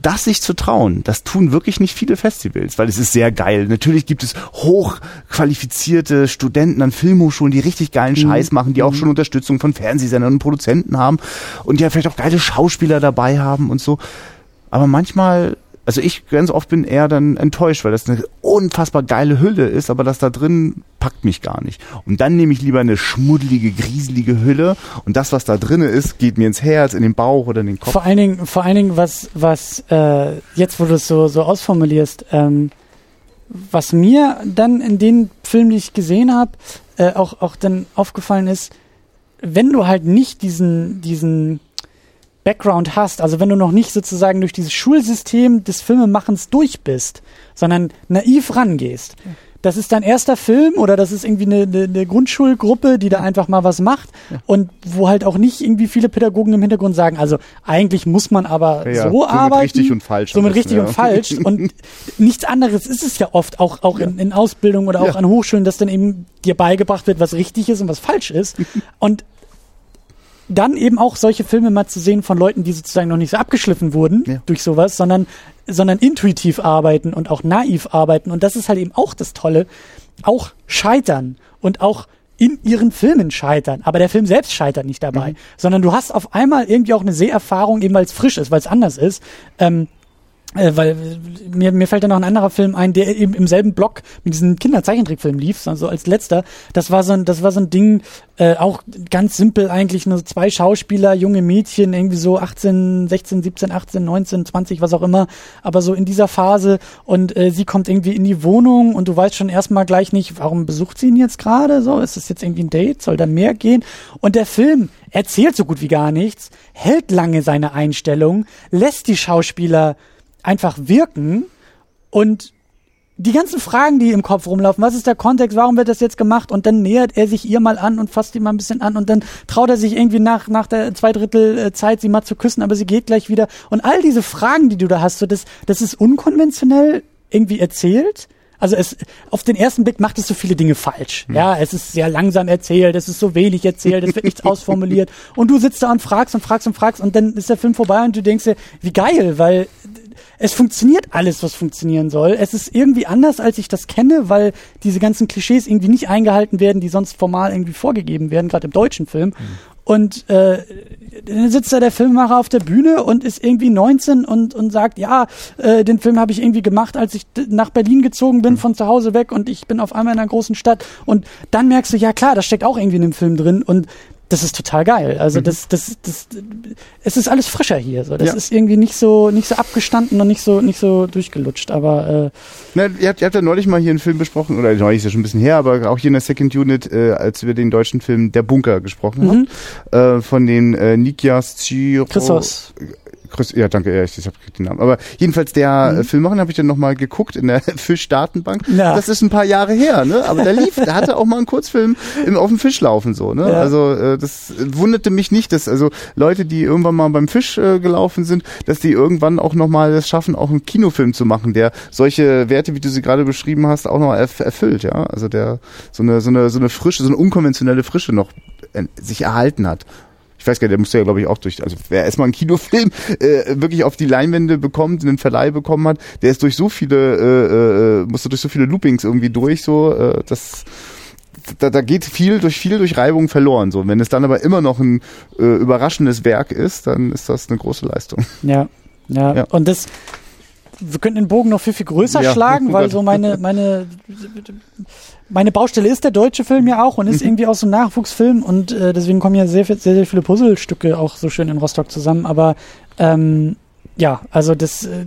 das sich zu trauen, das tun wirklich nicht viele Festivals, weil es ist sehr geil. Natürlich gibt es hochqualifizierte Studenten an Filmhochschulen, die richtig geilen mhm. Scheiß machen, die auch mhm. schon Unterstützung von Fernsehsendern und Produzenten haben und die ja vielleicht auch geile Schauspieler dabei haben und so. Aber manchmal also ich ganz oft bin eher dann enttäuscht, weil das eine unfassbar geile Hülle ist, aber das da drin packt mich gar nicht. Und dann nehme ich lieber eine schmuddelige, grieselige Hülle und das, was da drin ist, geht mir ins Herz, in den Bauch oder in den Kopf. Vor allen Dingen, vor allen Dingen, was, was äh, jetzt, wo du es so, so ausformulierst, ähm, was mir dann in den Filmen, die ich gesehen habe, äh, auch, auch dann aufgefallen ist, wenn du halt nicht diesen, diesen Background hast, also wenn du noch nicht sozusagen durch dieses Schulsystem des Filmemachens durch bist, sondern naiv rangehst, das ist dein erster Film oder das ist irgendwie eine, eine, eine Grundschulgruppe, die da einfach mal was macht ja. und wo halt auch nicht irgendwie viele Pädagogen im Hintergrund sagen, also eigentlich muss man aber ja, so, arbeiten. Richtig und falsch. So mit richtig ja. und falsch. Und nichts anderes ist es ja oft, auch, auch in, in Ausbildung oder auch an Hochschulen, dass dann eben dir beigebracht wird, was richtig ist und was falsch ist. Und dann eben auch solche Filme mal zu sehen von Leuten, die sozusagen noch nicht so abgeschliffen wurden ja. durch sowas, sondern, sondern intuitiv arbeiten und auch naiv arbeiten. Und das ist halt eben auch das Tolle. Auch scheitern und auch in ihren Filmen scheitern. Aber der Film selbst scheitert nicht dabei, mhm. sondern du hast auf einmal irgendwie auch eine Seherfahrung, eben weil es frisch ist, weil es anders ist. Ähm, äh, weil mir, mir fällt da noch ein anderer Film ein, der eben im selben Block mit diesem Kinderzeichentrickfilm lief, so also als letzter. Das war so ein, das war so ein Ding, äh, auch ganz simpel eigentlich, nur zwei Schauspieler, junge Mädchen, irgendwie so 18, 16, 17, 18, 19, 20, was auch immer, aber so in dieser Phase und äh, sie kommt irgendwie in die Wohnung und du weißt schon erstmal gleich nicht, warum besucht sie ihn jetzt gerade, so, ist das jetzt irgendwie ein Date, soll da mehr gehen? Und der Film erzählt so gut wie gar nichts, hält lange seine Einstellung, lässt die Schauspieler einfach wirken und die ganzen Fragen, die im Kopf rumlaufen, was ist der Kontext, warum wird das jetzt gemacht und dann nähert er sich ihr mal an und fasst sie mal ein bisschen an und dann traut er sich irgendwie nach, nach der zwei Drittel äh, Zeit, sie mal zu küssen, aber sie geht gleich wieder und all diese Fragen, die du da hast, so das, das ist unkonventionell irgendwie erzählt. Also es, auf den ersten Blick macht es so viele Dinge falsch. Hm. Ja, es ist sehr langsam erzählt, es ist so wenig erzählt, es wird nichts ausformuliert und du sitzt da und fragst und fragst und fragst und dann ist der Film vorbei und du denkst dir, wie geil, weil es funktioniert alles, was funktionieren soll. Es ist irgendwie anders, als ich das kenne, weil diese ganzen Klischees irgendwie nicht eingehalten werden, die sonst formal irgendwie vorgegeben werden, gerade im deutschen Film. Mhm. Und äh, dann sitzt da der Filmemacher auf der Bühne und ist irgendwie 19 und, und sagt, ja, äh, den Film habe ich irgendwie gemacht, als ich nach Berlin gezogen bin, mhm. von zu Hause weg und ich bin auf einmal in einer großen Stadt. Und dann merkst du, ja klar, das steckt auch irgendwie in dem Film drin. Und das ist total geil. Also mhm. das, das, das, es ist alles frischer hier. So, das ja. ist irgendwie nicht so, nicht so abgestanden und nicht so, nicht so durchgelutscht. Aber äh, Na, ihr habt, ihr habt ja neulich mal hier einen Film besprochen oder neulich ist ja schon ein bisschen her, aber auch hier in der Second Unit, äh, als wir den deutschen Film Der Bunker gesprochen mhm. haben, äh, von den äh, Nikias Chiro. Christos. Chris, ja, danke, ich, ich habe den Namen. Aber jedenfalls der mhm. Filmmacher habe ich dann nochmal geguckt in der Fischdatenbank. Ja. Das ist ein paar Jahre her, ne? Aber der lief, der hatte auch mal einen Kurzfilm im, auf dem Fisch laufen, so, ne? Ja. Also äh, das wunderte mich nicht, dass also Leute, die irgendwann mal beim Fisch äh, gelaufen sind, dass die irgendwann auch nochmal das schaffen, auch einen Kinofilm zu machen, der solche Werte, wie du sie gerade beschrieben hast, auch noch erf erfüllt, ja. Also der so eine, so eine, so eine frische, so eine unkonventionelle Frische noch äh, sich erhalten hat ich weiß gar nicht, der musste ja, glaube ich, auch durch, also wer erstmal einen Kinofilm äh, wirklich auf die Leinwände bekommt, einen Verleih bekommen hat, der ist durch so viele, äh, äh, musste durch so viele Loopings irgendwie durch, so, äh, das da, da geht viel durch viel durch Reibung verloren. So, wenn es dann aber immer noch ein äh, überraschendes Werk ist, dann ist das eine große Leistung. Ja, ja. ja. Und das, wir könnten den Bogen noch viel viel größer ja. schlagen, weil so meine meine meine Baustelle ist der deutsche Film ja auch und ist mhm. irgendwie auch so ein Nachwuchsfilm und äh, deswegen kommen ja sehr, sehr, sehr viele Puzzlestücke auch so schön in Rostock zusammen. Aber ähm, ja, also das äh,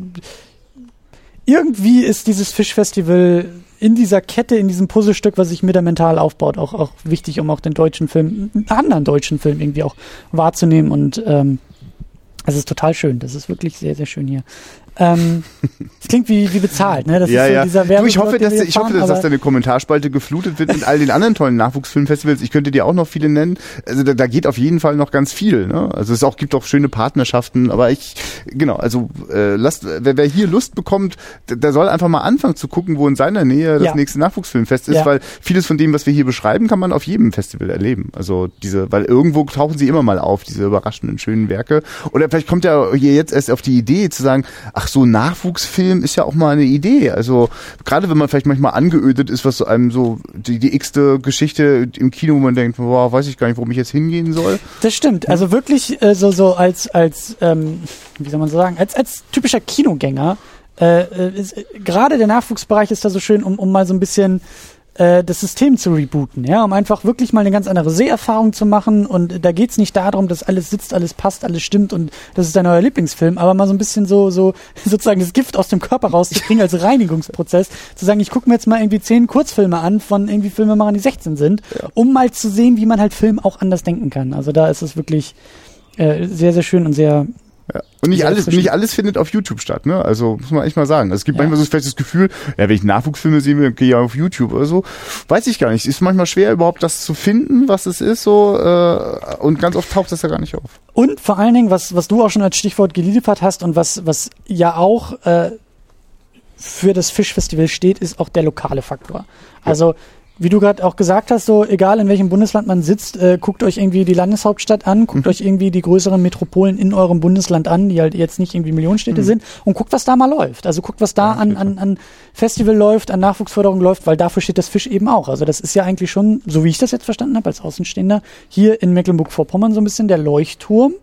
irgendwie ist dieses Fischfestival in dieser Kette, in diesem Puzzlestück, was sich mir da mental aufbaut, auch, auch wichtig, um auch den deutschen Film, einen anderen deutschen Film irgendwie auch wahrzunehmen und ähm, es ist total schön. Das ist wirklich sehr, sehr schön hier. Ähm, das klingt wie, wie bezahlt, ne? Das ja, ist so ja. dieser Werbung. Ich hoffe, dass, ich hoffe, dass, dass deine Kommentarspalte geflutet wird mit all den anderen tollen Nachwuchsfilmfestivals. Ich könnte dir auch noch viele nennen. Also da, da geht auf jeden Fall noch ganz viel. Ne? Also es auch, gibt auch schöne Partnerschaften, aber ich, genau, also äh, lasst, wer, wer hier Lust bekommt, der, der soll einfach mal anfangen zu gucken, wo in seiner Nähe das ja. nächste Nachwuchsfilmfest ist, ja. weil vieles von dem, was wir hier beschreiben, kann man auf jedem Festival erleben. Also diese, weil irgendwo tauchen sie immer mal auf, diese überraschenden, schönen Werke. Oder vielleicht kommt ja hier jetzt erst auf die Idee zu sagen, ach so ein Nachwuchsfilm ist ja auch mal eine Idee. Also gerade wenn man vielleicht manchmal angeödet ist, was einem so die, die x-te Geschichte im Kino, wo man denkt, boah, weiß ich gar nicht, warum ich jetzt hingehen soll. Das stimmt. Also wirklich äh, so so als als ähm, wie soll man so sagen, als als typischer Kinogänger äh, äh äh, gerade der Nachwuchsbereich ist da so schön, um um mal so ein bisschen äh, das System zu rebooten, ja, um einfach wirklich mal eine ganz andere Seherfahrung zu machen. Und da geht's nicht darum, dass alles sitzt, alles passt, alles stimmt und das ist dein neuer Lieblingsfilm, aber mal so ein bisschen so, so sozusagen das Gift aus dem Körper rauszukriegen als Reinigungsprozess, zu sagen, ich gucke mir jetzt mal irgendwie zehn Kurzfilme an von irgendwie Filmemachern, die 16 sind, Ja. um mal zu sehen, wie man halt Film auch anders denken kann. Also da ist es wirklich äh, sehr, sehr schön und sehr Ja. Und nicht alles, nicht alles findet auf YouTube statt, ne? Also muss man echt mal sagen. Es gibt Ja. manchmal so vielleicht das Gefühl, ja, wenn ich Nachwuchsfilme sehe, dann gehe ich auf YouTube oder so. Weiß ich gar nicht. Ist manchmal schwer, überhaupt das zu finden, was es ist, so, äh, und ganz oft taucht das ja gar nicht auf. Und vor allen Dingen, was, was du auch schon als Stichwort geliefert hast und was, was ja auch äh, für das Fischfestival steht, ist auch der lokale Faktor. Also, wie du gerade auch gesagt hast, so egal in welchem Bundesland man sitzt, äh, guckt euch irgendwie die Landeshauptstadt an, guckt euch irgendwie die größeren Metropolen in eurem Bundesland an, die halt jetzt nicht irgendwie Millionenstädte sind, und guckt, was da mal läuft. Also guckt, was da an, an, an Festival läuft, an Nachwuchsförderung läuft, weil dafür steht das Fisch eben auch. Also das ist ja eigentlich schon, so wie ich das jetzt verstanden habe als Außenstehender, hier in Mecklenburg-Vorpommern so ein bisschen der Leuchtturm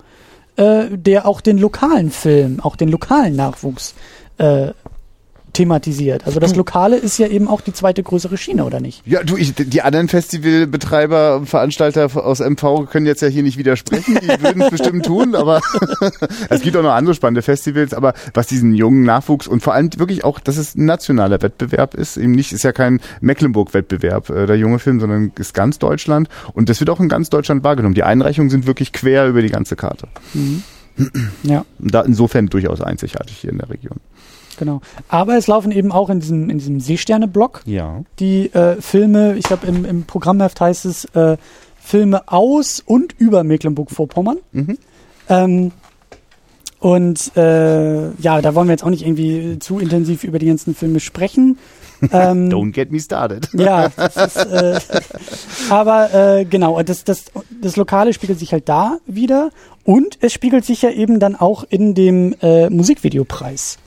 äh, der auch den lokalen Film, auch den lokalen Nachwuchs äh, thematisiert. Also das Lokale ist ja eben auch die zweite größere Schiene, oder nicht? Ja, du, ich, die anderen Festivalbetreiber, Veranstalter aus MV können jetzt ja hier nicht widersprechen, die würden es bestimmt tun, aber es gibt auch noch andere spannende Festivals, aber was diesen jungen Nachwuchs und vor allem wirklich auch, dass es ein nationaler Wettbewerb ist, eben nicht, ist ja kein Mecklenburg-Wettbewerb, äh, der junge Film, sondern ist ganz Deutschland und das wird auch in ganz Deutschland wahrgenommen. Die Einreichungen sind wirklich quer über die ganze Karte. Ja, Und da insofern durchaus einzigartig hier in der Region. Genau. Aber es laufen eben auch in diesem, in diesem Seesterne-Block Ja. die äh, Filme, ich glaube im, im Programmheft heißt es äh, Filme aus und über Mecklenburg-Vorpommern. Mhm. Ähm, und äh, ja, da wollen wir jetzt auch nicht irgendwie zu intensiv über die ganzen Filme sprechen. Ähm, Don't get me started. Ja, das ist, äh, aber äh, genau, das, das, das Lokale spiegelt sich halt da wieder und es spiegelt sich ja eben dann auch in dem äh, Musikvideopreis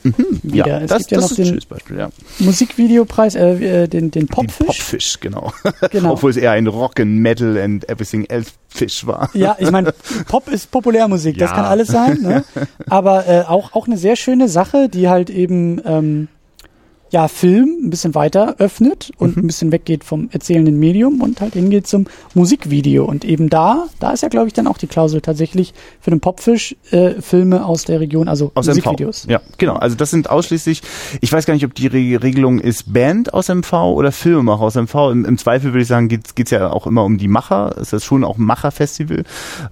wieder. Ja, es das, gibt ja das noch ist ein den schönes Beispiel, ja. Musikvideopreis, äh, äh, den, den Popfisch. Den Popfisch, genau. Genau. Obwohl es eher ein Rock and Metal and everything else Fisch war. Ja, ich meine, Pop ist Populärmusik, das Ja. kann alles sein. Ne? Aber äh, auch, auch eine sehr schöne Sache, die halt eben ähm, ja Film ein bisschen weiter öffnet und Mhm. ein bisschen weggeht vom erzählenden Medium und halt hingeht zum Musikvideo. Und eben da, da ist ja, glaube ich, dann auch die Klausel tatsächlich für den Popfisch äh, Filme aus der Region, also Aus Musikvideos. MV. Ja, genau. Also das sind ausschließlich, ich weiß gar nicht, ob die Re Regelung ist Band aus MV oder Filmemacher aus MV. Im, im Zweifel würde ich sagen, geht es ja auch immer um die Macher. Es ist schon auch ein Macherfestival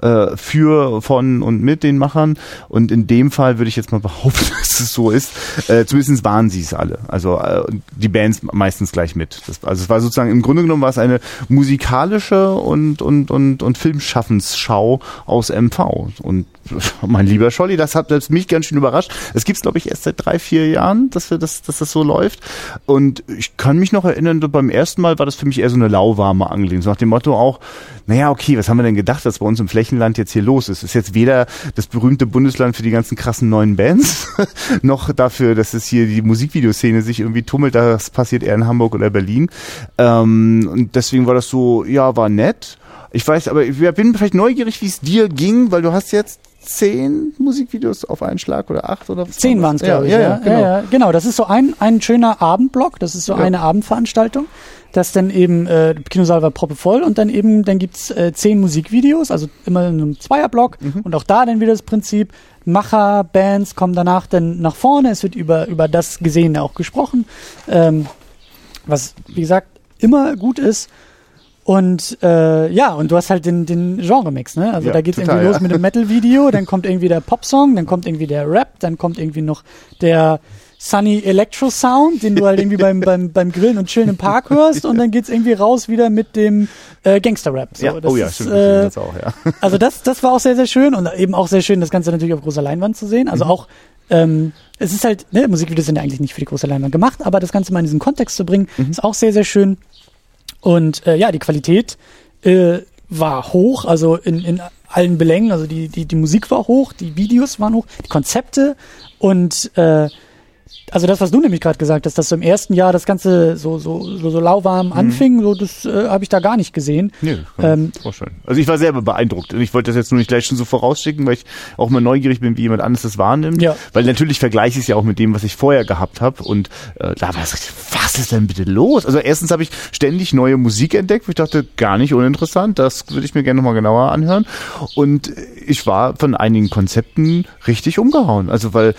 äh, für, von und mit den Machern. Und in dem Fall würde ich jetzt mal behaupten, dass es so ist. Äh, zumindest waren sie es alle. Also äh, die Bands meistens gleich mit. Das, also es war sozusagen, im Grunde genommen war es eine musikalische und, und, und, und Filmschaffensschau aus MV. Und mein lieber Scholli, das hat selbst mich ganz schön überrascht. Es gibt's glaube ich, erst seit drei, vier Jahren, dass, wir das, dass das so läuft. Und ich kann mich noch erinnern, beim ersten Mal war das für mich eher so eine lauwarme Angelegenheit. So nach dem Motto auch, naja, okay, was haben wir denn gedacht, was bei uns im Flächenland jetzt hier los ist? Ist jetzt weder das berühmte Bundesland für die ganzen krassen neuen Bands, noch dafür, dass es hier die Musikvideoszene sich irgendwie tummelt. Das passiert eher in Hamburg oder Berlin. Ähm, und deswegen war das so, ja, war nett. Ich weiß, aber ich bin vielleicht neugierig, wie es dir ging, weil du hast jetzt zehn Musikvideos auf einen Schlag oder acht oder was Zehn waren es, glaube ich. Ja, ja, genau. ja, ja, genau. Das ist so ein, ein schöner Abendblock, das ist so Ja. eine Abendveranstaltung. Das dann eben, äh, Kinosaal war proppevoll und dann eben, dann gibt's äh, zehn Musikvideos, also immer in einem Zweierblock Mhm. und auch da dann wieder das Prinzip, Macher, Bands kommen danach dann nach vorne, es wird über, über das Gesehene auch gesprochen, ähm, was, wie gesagt, immer gut ist. Und äh, ja, und du hast halt den, den Genre-Mix, ne? Also Ja, da geht's total, irgendwie los ja. mit dem Metal-Video, dann kommt irgendwie der Popsong, dann kommt irgendwie der Rap, dann kommt irgendwie noch der Sunny Electro Sound, den du halt irgendwie beim, beim, beim Grillen und Chillen im Park hörst und dann geht's irgendwie raus wieder mit dem äh, Gangster-Rap. So, ja. Oh ja, ist, stimmt. äh, das auch, ja. also das, das war auch sehr, sehr schön und eben auch sehr schön, das Ganze natürlich auf großer Leinwand zu sehen. Mhm. Also auch, ähm, es ist halt, ne, Musikvideos sind ja eigentlich nicht für die große Leinwand gemacht, aber das Ganze mal in diesen Kontext zu bringen, Mhm. ist auch sehr, sehr schön. Und äh, ja, die Qualität äh, war hoch, also in, in allen Belängen, also die, die, die Musik war hoch, die Videos waren hoch, die Konzepte. Und äh, also das, was du nämlich gerade gesagt hast, dass so im ersten Jahr das Ganze so, so, so, so lauwarm Mhm. anfing, so das äh, habe ich da gar nicht gesehen. Nee, kann Ähm, vorstellen. Also ich war selber beeindruckt. Und Ich wollte das jetzt nur nicht gleich schon so vorausschicken, weil ich auch mal neugierig bin, wie jemand anderes das wahrnimmt. Ja. Weil natürlich vergleiche ich es ja auch mit dem, was ich vorher gehabt habe. Und äh, da war es, was ist denn bitte los? Also erstens habe ich ständig neue Musik entdeckt, wo ich dachte, gar nicht uninteressant, das würde ich mir gerne nochmal genauer anhören. Und ich war von einigen Konzepten richtig umgehauen. Also weil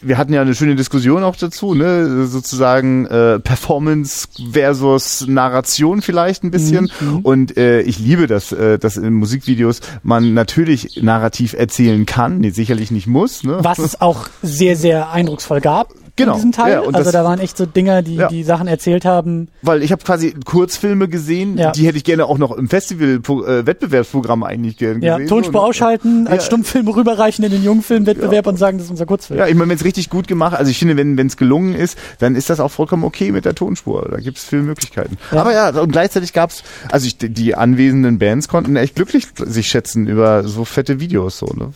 wir hatten ja eine schöne Diskussion auch dazu, ne, sozusagen äh, Performance versus Narration vielleicht ein bisschen. Und äh, ich liebe das, äh, dass in Musikvideos man natürlich narrativ erzählen kann, nee, sicherlich nicht muss. Ne? Was es auch sehr, sehr eindrucksvoll gab Genau, in diesem Teil. ja, also da waren echt so Dinger, die Ja. die Sachen erzählt haben. Weil ich habe quasi Kurzfilme gesehen, Ja. die hätte ich gerne auch noch im Festival-Wettbewerbsprogramm eigentlich gerne Ja, gesehen. Tonspur so, ne? ausschalten, als Ja. Stummfilm rüberreichen in den Jungfilmwettbewerb und sagen, das ist unser Kurzfilm. Ja, ich meine, wenn es richtig gut gemacht, also ich finde, wenn es gelungen ist, dann ist das auch vollkommen okay mit der Tonspur. Da gibt es viele Möglichkeiten. Ja. Aber ja, und gleichzeitig gab's, also ich, die anwesenden Bands konnten echt glücklich sich schätzen über so fette Videos so. Ne?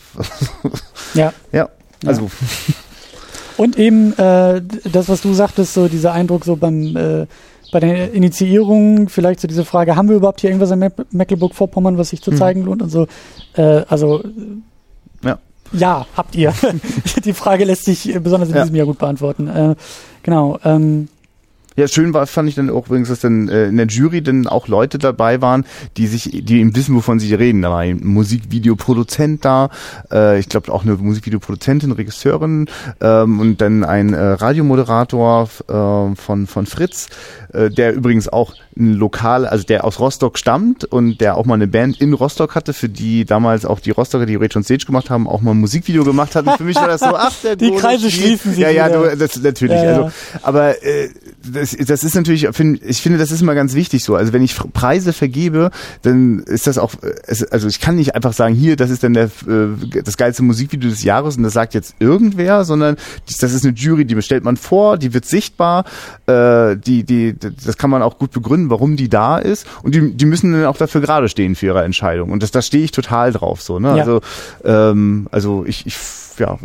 ja. ja, also Und eben äh, das, was du sagtest, so dieser Eindruck so beim äh, bei der Initiierung, vielleicht so diese Frage, haben wir überhaupt hier irgendwas in Meck- Mecklenburg-Vorpommern, was sich zu zeigen lohnt und so. Äh, also Mhm. ja. ja, habt ihr. Die Frage lässt sich besonders in Ja. diesem Jahr gut beantworten. Äh, genau. Ähm, Ja, schön war, fand ich dann auch übrigens, dass dann äh, in der Jury dann auch Leute dabei waren, die sich, die eben wissen, wovon sie reden. Da war ein Musikvideoproduzent da, äh, ich glaube auch eine Musikvideoproduzentin, Regisseurin ähm, und dann ein äh, Radiomoderator äh, von von Fritz, äh, der übrigens auch ein Lokal, also der aus Rostock stammt und der auch mal eine Band in Rostock hatte, für die damals auch die Rostocker, die Rage on Stage gemacht haben, auch mal ein Musikvideo gemacht hatten. Für mich war das so, ach, der Die Kreise spielt. schließen sich Ja, ja, du, das natürlich. Ja, ja. Also, aber äh, das, das ist natürlich, ich finde, das ist immer ganz wichtig so. Also wenn ich Preise vergebe, dann ist das auch, äh, also ich kann nicht einfach sagen, hier, das ist dann der, äh, das geilste Musikvideo des Jahres und das sagt jetzt irgendwer, sondern das das ist eine Jury, die bestellt man vor, die wird sichtbar, äh, die, die, das kann man auch gut begründen, warum die da ist und die, die müssen dann auch dafür gerade stehen für ihre Entscheidung und das, da stehe ich total drauf so. Ne? Ja. Also, ähm, also ich, ich ja,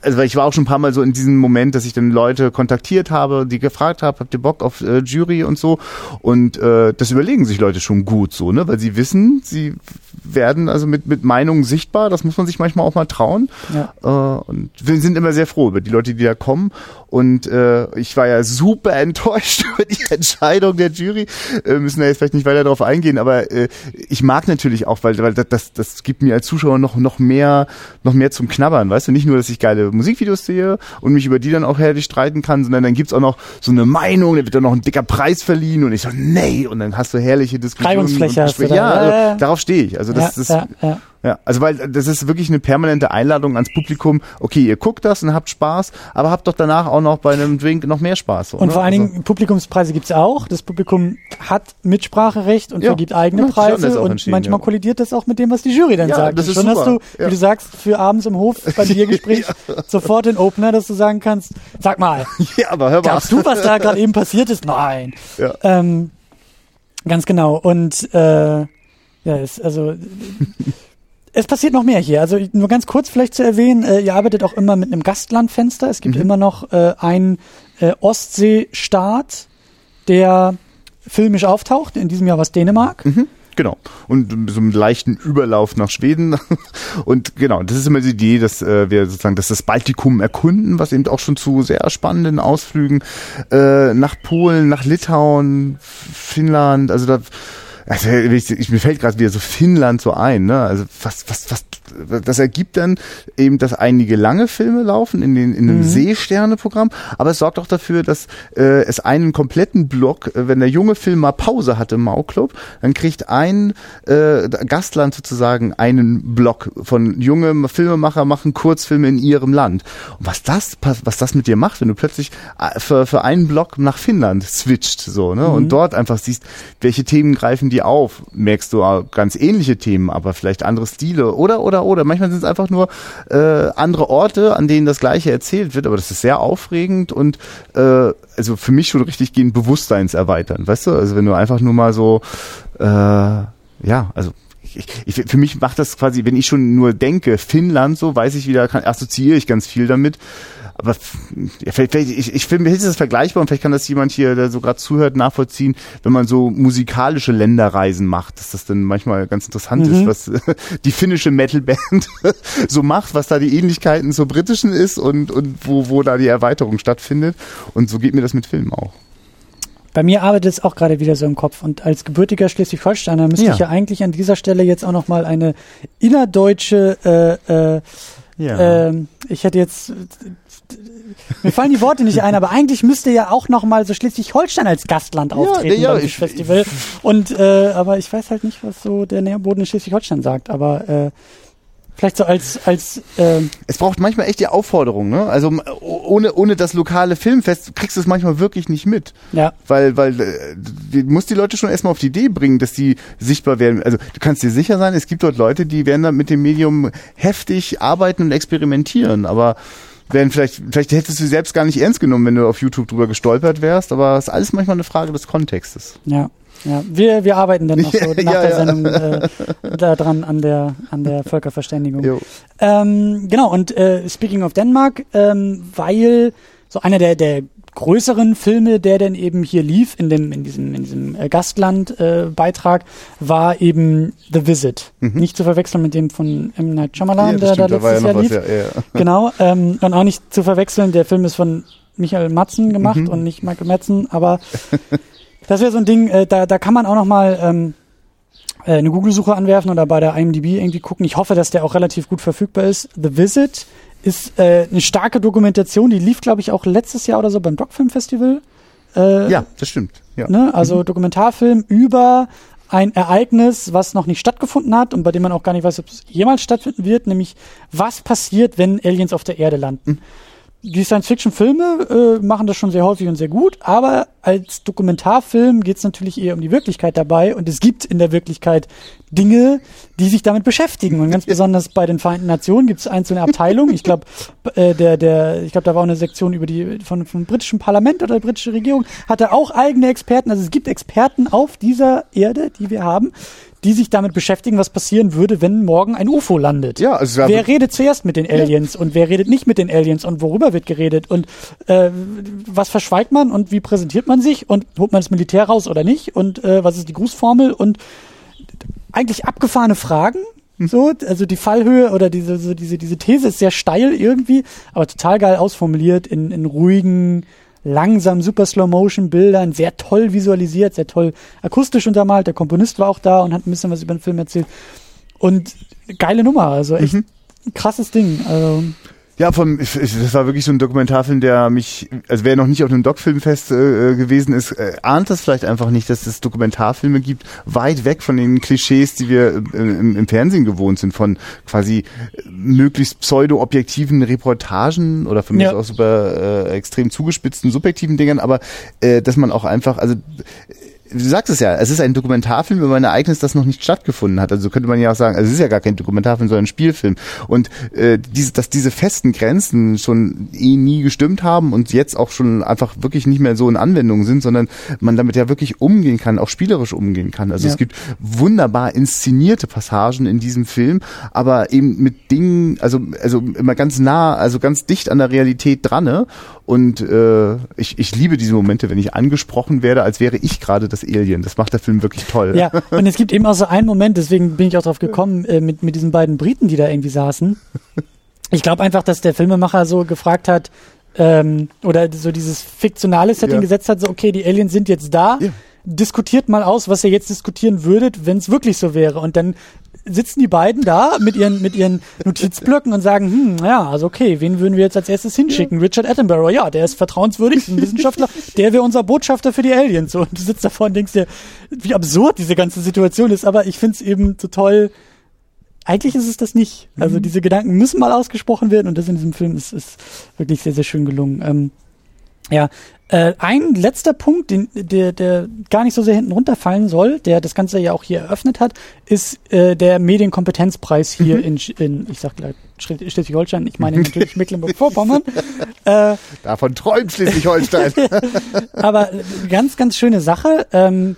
äh, also weil ich war auch schon ein paar Mal so in diesem Moment, dass ich dann Leute kontaktiert habe, die gefragt habe, habt ihr Bock auf äh, Jury und so? Und äh, das überlegen sich Leute schon gut so, ne, weil sie wissen, sie werden also mit mit Meinungen sichtbar, das muss man sich manchmal auch mal trauen. Ja. äh, und wir sind immer sehr froh über die Leute, die da kommen. Und äh, ich war ja super enttäuscht über die Entscheidung der Jury, äh, müssen da jetzt vielleicht nicht weiter darauf eingehen, aber äh, ich mag natürlich auch, weil, weil das, das, das gibt mir als Zuschauer noch noch mehr noch mehr zum Knabbern, weißt du, nicht nur, dass ich geile Musikvideos sehe und mich über die dann auch herrlich streiten kann, sondern dann gibt's auch noch so eine Meinung, da wird dann noch ein dicker Preis verliehen und ich so, nee, und dann hast du herrliche Diskussionen. Reibungsfläche und hast du da. Ja, also, ja, ja. darauf stehe ich. Also das, ja, das ja, ja. Ja, also weil das ist wirklich eine permanente Einladung ans Publikum. Okay, ihr guckt das und habt Spaß, aber habt doch danach auch noch bei einem Drink noch mehr Spaß. So, Und ne? vor allen Also- Dingen Publikumspreise gibt's auch. Das Publikum hat Mitspracherecht und Ja, vergibt eigene Preise und manchmal ja. kollidiert das auch mit dem, was die Jury dann Ja, sagt. das Und ist schon hast super, du, ja. wie du sagst, für abends im Hof beim Biergespräch sofort den Opener, dass du sagen kannst, sag mal, ja, aber hör mal. glaubst du, was da gerade eben passiert ist? Nein. Ja. Ähm, ganz genau. Und äh, ja, es, also es passiert noch mehr hier. Also nur ganz kurz vielleicht zu erwähnen, äh, ihr arbeitet auch immer mit einem Gastlandfenster. Es gibt immer noch äh, einen äh, Ostseestaat, der filmisch auftaucht. In diesem Jahr war es Dänemark. Genau. Und so einen leichten Überlauf nach Schweden. Und genau, das ist immer die Idee, dass äh, wir sozusagen, dass das Baltikum erkunden, was eben auch schon zu sehr spannenden Ausflügen äh, nach Polen, nach Litauen, Finnland, also da also ich, ich, mir fällt gerade wieder so Finnland so ein, ne? Also was, was, was, das ergibt dann eben, dass einige lange Filme laufen in, den, in einem Seesterne-Programm, aber es sorgt auch dafür, dass äh, es einen kompletten Block, äh, wenn der junge Film mal Pause hat im Maukclub, dann kriegt ein äh, Gastland sozusagen einen Block von junge Filmemacher machen Kurzfilme in ihrem Land. Und was das, was das mit dir macht, wenn du plötzlich äh, für, für einen Block nach Finnland switcht, so, ne? Und dort einfach siehst, welche Themen greifen die auf, merkst du auch ganz ähnliche Themen, aber vielleicht andere Stile oder oder oder. Manchmal sind es einfach nur äh, andere Orte, an denen das Gleiche erzählt wird, aber das ist sehr aufregend und äh, also für mich schon richtig gehen Bewusstseinserweitern, weißt du? Also wenn du einfach nur mal so äh, ja, also ich, ich, für mich macht das quasi, wenn ich schon nur denke, Finnland, so weiß ich wieder, kann, assoziiere ich ganz viel damit. Aber vielleicht, vielleicht, ich, ich finde, ist das vergleichbar und vielleicht kann das jemand hier, der so gerade zuhört, nachvollziehen, wenn man so musikalische Länderreisen macht, dass das dann manchmal ganz interessant mhm. ist, was die finnische Metalband so macht, was da die Ähnlichkeiten zur britischen ist und, und wo, wo da die Erweiterung stattfindet. Und so geht mir das mit Filmen auch. Bei mir arbeitet es auch gerade wieder so im Kopf. Und als gebürtiger Schleswig-Holsteiner müsste ja. ich ja eigentlich an dieser Stelle jetzt auch nochmal eine innerdeutsche, äh, äh, ja. äh, ich hätte jetzt, mir fallen die Worte nicht ein, aber eigentlich müsste ja auch nochmal so Schleswig-Holstein als Gastland auftreten ja, ja, beim ich, Festival. Und, äh, aber ich weiß halt nicht, was so der Nährboden in Schleswig-Holstein sagt. Aber äh, Vielleicht so als als äh Es braucht manchmal echt die Aufforderung, ne? Also ohne ohne das lokale Filmfest kriegst du es manchmal wirklich nicht mit. Ja. Weil weil äh, du musst die Leute schon erstmal auf die Idee bringen, dass die sichtbar werden. Also du kannst dir sicher sein, es gibt dort Leute, die werden dann mit dem Medium heftig arbeiten und experimentieren, aber werden vielleicht vielleicht hättest du sie selbst gar nicht ernst genommen, wenn du auf YouTube drüber gestolpert wärst, aber es ist alles manchmal eine Frage des Kontextes. Ja. Ja, wir, wir arbeiten dann noch so nach ja, der ja. Sendung äh, da dran an der, an der Völkerverständigung. Ähm, genau, und äh, Speaking of Denmark, ähm, weil so einer der, der größeren Filme, der denn eben hier lief in dem in diesem in diesem äh, Gastland äh, Beitrag war eben The Visit. Mhm. Nicht zu verwechseln mit dem von M Night Shyamalan, ja, der da letztes Jahr lief. Was, ja, ja. Genau, ähm, und auch nicht zu verwechseln, der Film ist von Michael Matzen gemacht mhm. und nicht Michael Matzen, aber Das wäre so ein Ding, äh, da, da kann man auch noch mal ähm, äh, eine Google-Suche anwerfen oder bei der IMDb irgendwie gucken. Ich hoffe, dass der auch relativ gut verfügbar ist. The Visit ist äh, eine starke Dokumentation, die lief, glaube ich, auch letztes Jahr oder so beim Doc Film Festival. Äh, ja, das stimmt. Ja. Ne? Also mhm. Dokumentarfilm über ein Ereignis, was noch nicht stattgefunden hat und bei dem man auch gar nicht weiß, ob es jemals stattfinden wird, nämlich was passiert, wenn Aliens auf der Erde landen. Mhm die Science-Fiction-Filme äh, machen das schon sehr häufig und sehr gut, aber als Dokumentarfilm geht es natürlich eher um die Wirklichkeit dabei und es gibt in der Wirklichkeit Dinge, die sich damit beschäftigen und ganz besonders bei den Vereinten Nationen gibt es einzelne Abteilungen. Ich glaube, äh, der der ich glaube, da war auch eine Sektion über die von vom britischen Parlament oder der britischen Regierung hatte auch eigene Experten. Also es gibt Experten auf dieser Erde, die wir haben, die sich damit beschäftigen, was passieren würde, wenn morgen ein UFO landet. Ja, also wer redet zuerst mit den Aliens und wer redet nicht mit den Aliens und worüber wird geredet und äh, was verschweigt man und wie präsentiert man sich und holt man das Militär raus oder nicht und äh, was ist die Grußformel und eigentlich abgefahrene Fragen, so, also die Fallhöhe oder diese, so diese, diese These ist sehr steil irgendwie, aber total geil ausformuliert in, in ruhigen, langsam super Slow-Motion-Bildern, sehr toll visualisiert, sehr toll akustisch untermalt. Der Komponist war auch da und hat ein bisschen was über den Film erzählt. Und geile Nummer, also echt mhm. krasses Ding. Also ja, vom, das war wirklich so ein Dokumentarfilm, der mich, also wer noch nicht auf einem Doc-Filmfest äh, gewesen ist, äh, ahnt das vielleicht einfach nicht, dass es Dokumentarfilme gibt, weit weg von den Klischees, die wir äh, im, im, Fernsehen gewohnt sind, von quasi möglichst pseudo-objektiven Reportagen oder für mich ja. auch super äh, extrem zugespitzten, subjektiven Dingern, aber äh, dass man auch einfach, also du sagst es ja, es ist ein Dokumentarfilm über ein Ereignis, das noch nicht stattgefunden hat. Also könnte man ja auch sagen, also es ist ja gar kein Dokumentarfilm, sondern ein Spielfilm. Und äh, diese, dass diese festen Grenzen schon eh nie gestimmt haben und jetzt auch schon einfach wirklich nicht mehr so in Anwendung sind, sondern man damit ja wirklich umgehen kann, auch spielerisch umgehen kann. Also ja. es gibt wunderbar inszenierte Passagen in diesem Film, aber eben mit Dingen, also also immer ganz nah, also ganz dicht an der Realität dran. Ne? Und äh, ich, ich liebe diese Momente, wenn ich angesprochen werde, als wäre ich gerade das Alien. Das macht der Film wirklich toll. Ja, und es gibt eben auch so einen Moment, deswegen bin ich auch drauf gekommen, äh, mit, mit diesen beiden Briten, die da irgendwie saßen. Ich glaube einfach, dass der Filmemacher so gefragt hat, ähm, oder so dieses fiktionale Setting ja. gesetzt hat, so okay, die Aliens sind jetzt da. Ja diskutiert mal aus, was ihr jetzt diskutieren würdet, wenn es wirklich so wäre. Und dann sitzen die beiden da mit ihren, mit ihren Notizblöcken und sagen, hm, ja, also okay, wen würden wir jetzt als erstes hinschicken? Richard Attenborough, ja, der ist vertrauenswürdig, ein Wissenschaftler, der wäre unser Botschafter für die Aliens. Und du sitzt davor und denkst dir, wie absurd diese ganze Situation ist, aber ich find's eben so toll, eigentlich ist es das nicht. Also mhm. diese Gedanken müssen mal ausgesprochen werden und das in diesem Film ist, ist wirklich sehr, sehr schön gelungen. Ähm, ja, äh, ein letzter Punkt, den, der, der gar nicht so sehr hinten runterfallen soll, der das Ganze ja auch hier eröffnet hat, ist äh, der Medienkompetenzpreis hier mhm. in, in, ich sag gleich Schleswig-Holstein, ich meine natürlich Mecklenburg-Vorpommern. Äh, Davon träumt Schleswig-Holstein. aber ganz, ganz schöne Sache. Ähm,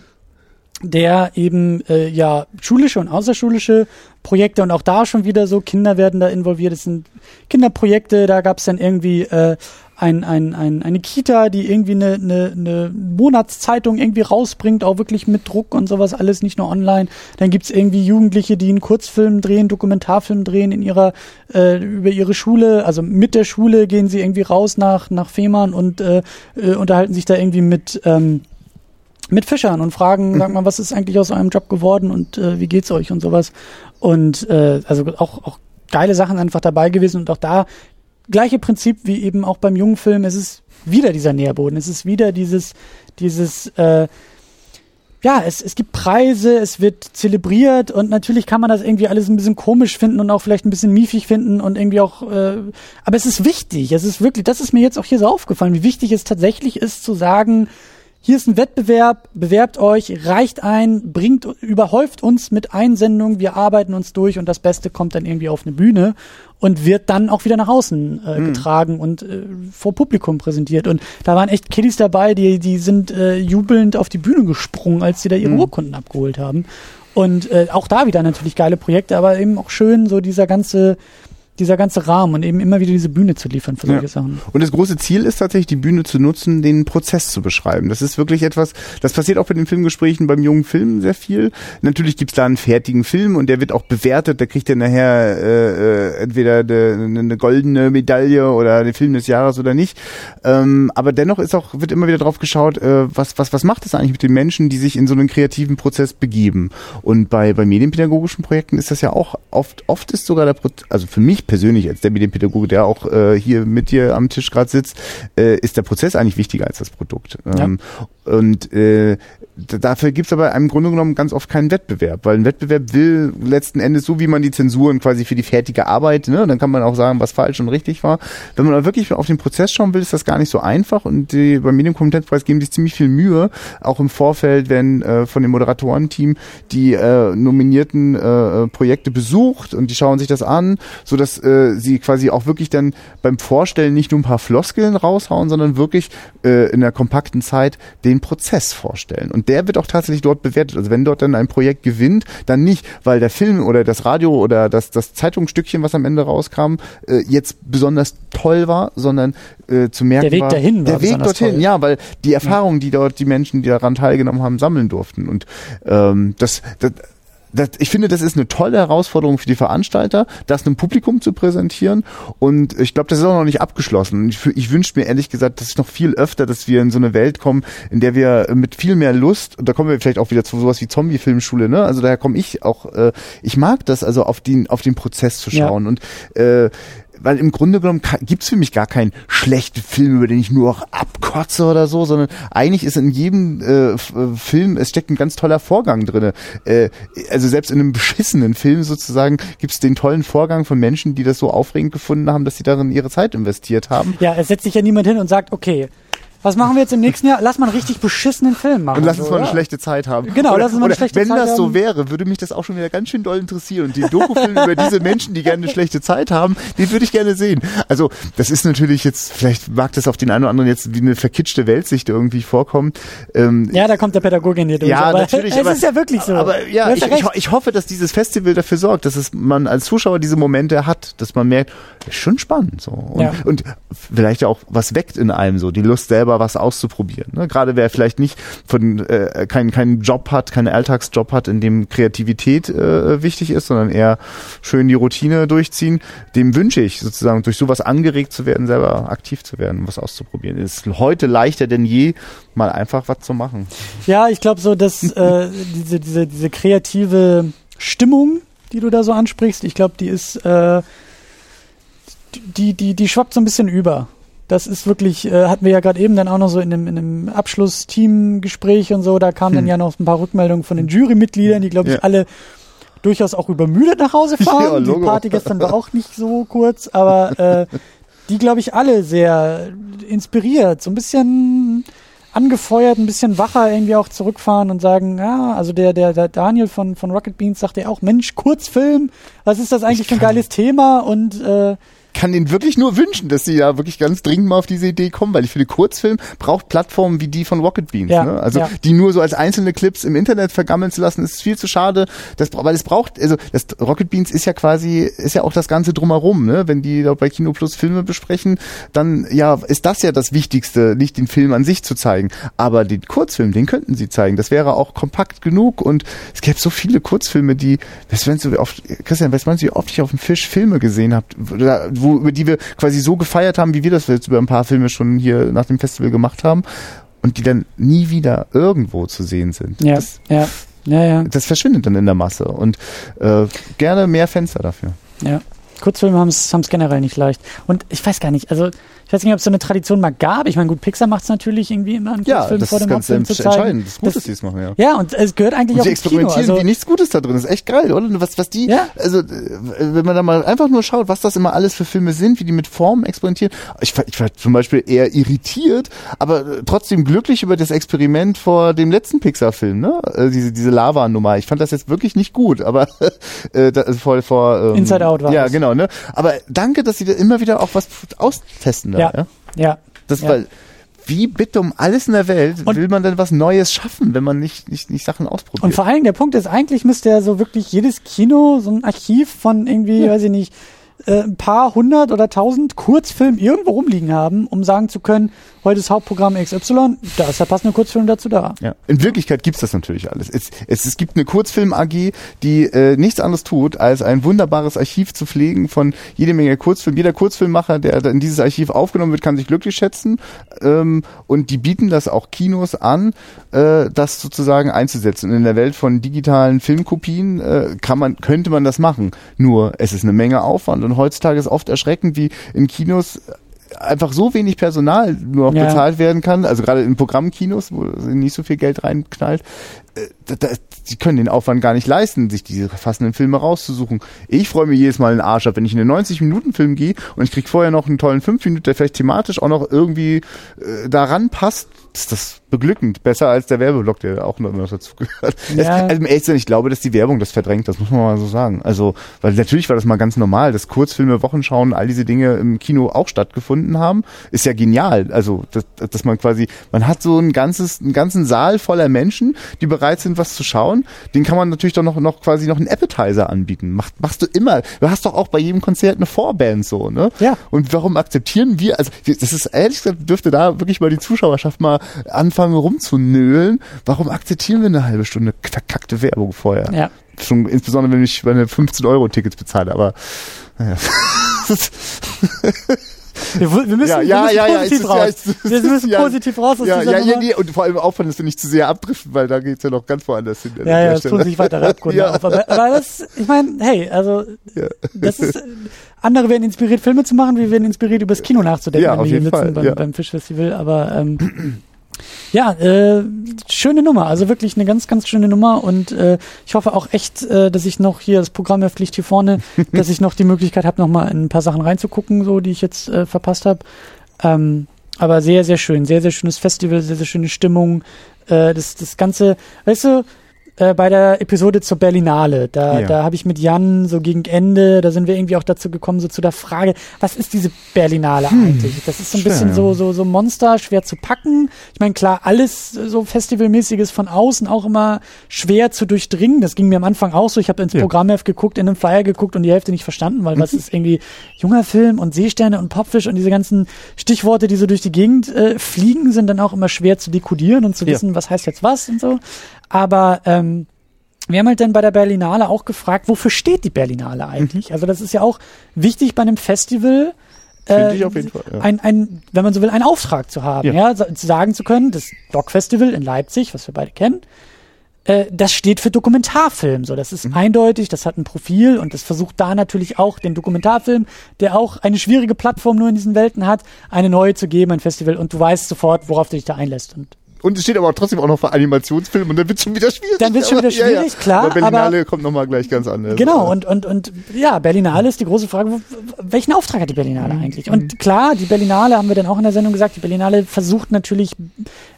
der eben äh, ja schulische und außerschulische Projekte und auch da schon wieder so, Kinder werden da involviert, es sind Kinderprojekte, da gab es dann irgendwie äh, ein, ein, ein, eine Kita, die irgendwie eine, eine, eine Monatszeitung irgendwie rausbringt, auch wirklich mit Druck und sowas alles, nicht nur online. Dann gibt's irgendwie Jugendliche, die einen Kurzfilm drehen, Dokumentarfilm drehen in ihrer, äh, über ihre Schule, also mit der Schule gehen sie irgendwie raus nach, nach Fehmarn und äh, äh, unterhalten sich da irgendwie mit, ähm, mit Fischern und fragen, mhm. sag mal, was ist eigentlich aus eurem Job geworden und äh, wie geht's euch und sowas. Und äh, also auch, auch geile Sachen einfach dabei gewesen und auch da gleiche Prinzip wie eben auch beim jungen Film. Es ist wieder dieser Nährboden. Es ist wieder dieses, dieses, äh, ja, es, es gibt Preise, es wird zelebriert und natürlich kann man das irgendwie alles ein bisschen komisch finden und auch vielleicht ein bisschen miefig finden und irgendwie auch, äh, aber es ist wichtig. Es ist wirklich, das ist mir jetzt auch hier so aufgefallen, wie wichtig es tatsächlich ist zu sagen, hier ist ein Wettbewerb, bewerbt euch, reicht ein, bringt, überhäuft uns mit Einsendungen, wir arbeiten uns durch und das Beste kommt dann irgendwie auf eine Bühne und wird dann auch wieder nach außen äh, mhm. getragen und äh, vor Publikum präsentiert. Und da waren echt Kiddies dabei, die, die sind äh, jubelnd auf die Bühne gesprungen, als sie da ihre mhm. Urkunden abgeholt haben. Und äh, auch da wieder natürlich geile Projekte, aber eben auch schön so dieser ganze dieser ganze Rahmen und eben immer wieder diese Bühne zu liefern für solche ja. Sachen. Und das große Ziel ist tatsächlich, die Bühne zu nutzen, den Prozess zu beschreiben. Das ist wirklich etwas, das passiert auch bei den Filmgesprächen beim jungen Film sehr viel. Natürlich gibt's da einen fertigen Film und der wird auch bewertet, da kriegt er nachher äh, äh entweder eine, eine goldene Medaille oder den Film des Jahres oder nicht. Ähm, aber dennoch ist auch, wird immer wieder drauf geschaut, äh, was, was, was macht es eigentlich mit den Menschen, die sich in so einen kreativen Prozess begeben. Und bei, bei medienpädagogischen Projekten ist das ja auch oft, oft ist sogar der Prozess, also für mich persönlich als der Medienpädagoge, der auch äh, hier mit dir am Tisch gerade sitzt, äh, ist der Prozess eigentlich wichtiger als das Produkt. Ähm, ja. Und äh, dafür gibt es aber im Grunde genommen ganz oft keinen Wettbewerb, weil ein Wettbewerb will letzten Endes so, wie man die Zensuren quasi für die fertige Arbeit, ne, dann kann man auch sagen, was falsch und richtig war. Wenn man aber wirklich auf den Prozess schauen will, ist das gar nicht so einfach und die, beim Medienkompetenzpreis geben sich ziemlich viel Mühe, auch im Vorfeld, wenn äh, von dem Moderatorenteam die äh, nominierten äh, Projekte besucht und die schauen sich das an, so dass äh, sie quasi auch wirklich dann beim Vorstellen nicht nur ein paar Floskeln raushauen, sondern wirklich äh, in der kompakten Zeit den Prozess vorstellen. Und der wird auch tatsächlich dort bewertet. Also wenn dort dann ein Projekt gewinnt, dann nicht, weil der Film oder das Radio oder das, das Zeitungsstückchen, was am Ende rauskam, äh, jetzt besonders toll war, sondern äh, zu merken der Weg war, dahin war der Weg dorthin, toll. ja, weil die Erfahrungen, die dort die Menschen, die daran teilgenommen haben, sammeln durften. Und ähm, das, das das, ich finde, das ist eine tolle Herausforderung für die Veranstalter, das einem Publikum zu präsentieren. Und ich glaube, das ist auch noch nicht abgeschlossen. Ich, ich wünsche mir ehrlich gesagt, dass ich noch viel öfter, dass wir in so eine Welt kommen, in der wir mit viel mehr Lust, und da kommen wir vielleicht auch wieder zu sowas wie Zombie-Filmschule, ne? Also daher komme ich auch, äh, ich mag das, also auf den, auf den Prozess zu schauen. Ja. Und äh, weil im Grunde genommen gibt's für mich gar keinen schlechten Film, über den ich nur auch abkotze oder so, sondern eigentlich ist in jedem äh, äh, Film, es steckt ein ganz toller Vorgang drinne. Äh, also selbst in einem beschissenen Film sozusagen gibt's den tollen Vorgang von Menschen, die das so aufregend gefunden haben, dass sie darin ihre Zeit investiert haben. Ja, es setzt sich ja niemand hin und sagt, okay, was machen wir jetzt im nächsten Jahr? Lass mal einen richtig beschissenen Film machen. Und lass uns so, mal eine schlechte Zeit haben. Genau, oder, lass uns mal eine schlechte wenn Zeit haben. Wenn das so wäre, würde mich das auch schon wieder ganz schön doll interessieren. Und die Dokufilme über diese Menschen, die gerne eine schlechte Zeit haben, die würde ich gerne sehen. Also, das ist natürlich jetzt, vielleicht mag das auf den einen oder anderen jetzt wie eine verkitschte Weltsicht irgendwie vorkommen. Ähm, ja, da kommt der Pädagoge in dir durch. Ja, aber natürlich. Es aber, ist ja wirklich so. Aber ja, ich, ich, ich, hoffe, dass dieses Festival dafür sorgt, dass es man als Zuschauer diese Momente hat, dass man merkt, ist schon spannend so. Und, ja. und vielleicht auch was weckt in einem so, die Lust selber was auszuprobieren. Ne? Gerade wer vielleicht nicht von äh, keinen keinen Job hat, keinen Alltagsjob hat, in dem Kreativität äh, wichtig ist, sondern eher schön die Routine durchziehen, dem wünsche ich sozusagen durch sowas angeregt zu werden, selber aktiv zu werden, was auszuprobieren. Es ist heute leichter denn je, mal einfach was zu machen. Ja, ich glaube so, dass äh, diese diese diese kreative Stimmung, die du da so ansprichst, ich glaube, die ist äh, die, die, die schwappt so ein bisschen über. Das ist wirklich, äh, hatten wir ja gerade eben dann auch noch so in einem, in einem Abschlussteam-Gespräch und so, da kamen hm. dann ja noch ein paar Rückmeldungen von den Jurymitgliedern, die, glaube ich, ja. alle durchaus auch übermüdet nach Hause fahren. Ja, die Party gestern war auch nicht so kurz, aber äh, die, glaube ich, alle sehr inspiriert, so ein bisschen angefeuert, ein bisschen wacher irgendwie auch zurückfahren und sagen, ja, also der, der, der Daniel von, von Rocket Beans sagte ja auch, Mensch, Kurzfilm, was ist das eigentlich für ein geiles Thema? Und äh, kann denen wirklich nur wünschen, dass sie ja wirklich ganz dringend mal auf diese Idee kommen, weil ich finde, Kurzfilm braucht Plattformen wie die von Rocket Beans. Ja, ne? Also ja. die nur so als einzelne Clips im Internet vergammeln zu lassen, ist viel zu schade. Das, weil es braucht, also das Rocket Beans ist ja quasi, ist ja auch das Ganze drumherum, ne? Wenn die da bei Kino Plus Filme besprechen, dann ja, ist das ja das Wichtigste, nicht den Film an sich zu zeigen. Aber den Kurzfilm, den könnten sie zeigen. Das wäre auch kompakt genug und es gäbe so viele Kurzfilme, die, weißt du, wenn du oft, Christian, weißt du, wie oft ich auf dem Fisch Filme gesehen habe, wo, über die wir quasi so gefeiert haben, wie wir das jetzt über ein paar Filme schon hier nach dem Festival gemacht haben und die dann nie wieder irgendwo zu sehen sind. Ja, Das, ja, ja, ja, das verschwindet dann in der Masse und äh, gerne mehr Fenster dafür. ja. Kurzfilme haben es generell nicht leicht. Und ich weiß gar nicht, also ich weiß nicht, ob es so eine Tradition mal gab. Ich meine, gut, Pixar macht es natürlich irgendwie immer einen Ja, Kurzfilm das vor dem ganz Hauptfilm zu zeigen. entscheidend. Das ist gut, Das- dass die es machen, ja. Ja, und es gehört eigentlich Und auch sie Kino. experimentieren Also, wie nichts Gutes da drin. Ist echt geil, oder? Was, was die, Ja. also, wenn man da mal einfach nur schaut, was das immer alles für Filme sind, wie die mit Formen experimentieren. Ich war, ich war zum Beispiel eher irritiert, aber trotzdem glücklich über das Experiment vor dem letzten Pixar-Film, ne? Äh, Diese, diese Lava-Nummer. Ich fand das jetzt wirklich nicht gut, aber, äh, da, also vor, vor, ähm, Inside Out war Ja, das. Genau, ne? Aber danke, dass sie da immer wieder auch was austesten da, ja, ja? ja. Das, Ja. weil, wie bitte um alles in der Welt Und- will man denn was Neues schaffen, wenn man nicht, nicht, nicht Sachen ausprobiert? Und vor allen Dingen, der Punkt ist, eigentlich müsste ja so wirklich jedes Kino so ein Archiv von irgendwie, weiß ich nicht, äh, ein paar hundert oder tausend Kurzfilmen irgendwo rumliegen haben, um sagen zu können, heute ist Hauptprogramm XY, da ist der passende Kurzfilm dazu da. Ja. In Wirklichkeit gibt's das natürlich alles. Es, es, es gibt eine Kurzfilm-AG, die äh, nichts anderes tut, als ein wunderbares Archiv zu pflegen von jede Menge Kurzfilmen. Jeder Kurzfilmmacher, der in dieses Archiv aufgenommen wird, kann sich glücklich schätzen. Ähm, und die bieten das auch Kinos an, äh, das sozusagen einzusetzen. Und in der Welt von digitalen Filmkopien äh, kann man, könnte man das machen. Nur es ist eine Menge Aufwand und heutzutage ist oft erschreckend, wie in Kinos einfach so wenig Personal nur noch Ja. bezahlt werden kann, also gerade in Programmkinos, wo nicht so viel Geld reinknallt, äh, da, da, die können den Aufwand gar nicht leisten, sich diese passenden Filme rauszusuchen. Ich freue mich jedes Mal einen Arsch ab, wenn ich in einen 90-Minuten-Film gehe und ich krieg vorher noch einen tollen 5 Minuten, der vielleicht thematisch auch noch irgendwie äh, daran passt, ist das beglückend. Besser als der Werbeblock, der auch noch noch dazu gehört. Ja. also, ehrlich ich glaube, dass die Werbung das verdrängt, das muss man mal so sagen. Also, weil natürlich war das mal ganz normal, dass Kurzfilme, Wochenschauen, all diese Dinge im Kino auch stattgefunden haben. Ist ja genial. Also, dass, dass man quasi, man hat so ein ganzes, einen ganzen Saal voller Menschen, die bereit sind, was zu schauen. Den kann man natürlich doch noch, noch quasi noch einen Appetizer anbieten. Macht, machst du immer. Du hast doch auch bei jedem Konzert eine Vorband so, ne? Ja. Und warum akzeptieren wir, also das ist ehrlich gesagt, dürfte da wirklich mal die Zuschauerschaft mal anfangen rumzunölen. Warum akzeptieren wir eine halbe Stunde verkackte Werbung vorher? Ja. Schon insbesondere, wenn ich meine 15 Euro Tickets bezahle, aber naja. Wir, wir müssen, Ja, wir ja, müssen ja, ja, positiv es raus. es wir müssen positiv raus aus ja, dieser ja, nee, und vor allem aufpassen, dass wir nicht zu sehr abdriften, weil da geht's ja noch ganz woanders hin. Ja, ja, es tun sich weitere Abgründe Ja. auf. Aber, aber das, ich meine, hey, also das ist, andere werden inspiriert, Filme zu machen, wir werden inspiriert, übers Kino nachzudenken, Ja, wenn auf wir hier jeden sitzen Fall, beim, beim Fischfestival. Aber ähm, ja, äh, schöne Nummer, also wirklich eine ganz, ganz schöne Nummer und äh, ich hoffe auch echt, äh, dass ich noch hier, das Programm Heft liegt hier vorne, dass ich noch die Möglichkeit habe, noch mal in ein paar Sachen reinzugucken, so die ich jetzt äh, verpasst habe. Ähm, aber sehr, sehr schön, sehr, sehr schönes Festival, sehr, sehr schöne Stimmung. Äh, das, das Ganze, weißt du, äh, bei der Episode zur Berlinale, da, Ja. da habe ich mit Jan so gegen Ende, da sind wir irgendwie auch dazu gekommen, so zu der Frage, was ist diese Berlinale eigentlich? Das ist so ein schwer, bisschen ja. so, so, so Monster, schwer zu packen. Ich meine, klar, alles so Festivalmäßiges von außen auch immer schwer zu durchdringen. Das ging mir am Anfang auch so. Ich habe ins Ja. Programmheft geguckt, in einem Flyer geguckt und die Hälfte nicht verstanden, weil was ist irgendwie junger Film und Seesterne und Popfisch und diese ganzen Stichworte, die so durch die Gegend äh, fliegen, sind dann auch immer schwer zu dekodieren und zu wissen, was heißt jetzt was und so. Aber ähm, wir haben halt dann bei der Berlinale auch gefragt, wofür steht die Berlinale eigentlich? Also das ist ja auch wichtig bei einem Festival. Finde äh, ich auf jeden Fall, ja. Ein, ein, wenn man so will, einen Auftrag zu haben, Ja. ja, zu sagen zu können, das Doc Festival in Leipzig, was wir beide kennen, äh, das steht für Dokumentarfilm. So, das ist Mhm. eindeutig, das hat ein Profil und das versucht da natürlich auch den Dokumentarfilm, der auch eine schwierige Plattform nur in diesen Welten hat, eine neue zu geben, ein Festival und du weißt sofort, worauf du dich da einlässt. Und Und es steht aber trotzdem auch noch für Animationsfilm und dann wird schon wieder schwierig. Dann wird schon wieder schwierig, ja, ja. klar. Aber Berlinale aber, kommt nochmal gleich ganz anders. Genau, und, und, und ja, Berlinale ist die große Frage, welchen Auftrag hat die Berlinale mhm. eigentlich? Und klar, die Berlinale haben wir dann auch in der Sendung gesagt, die Berlinale versucht natürlich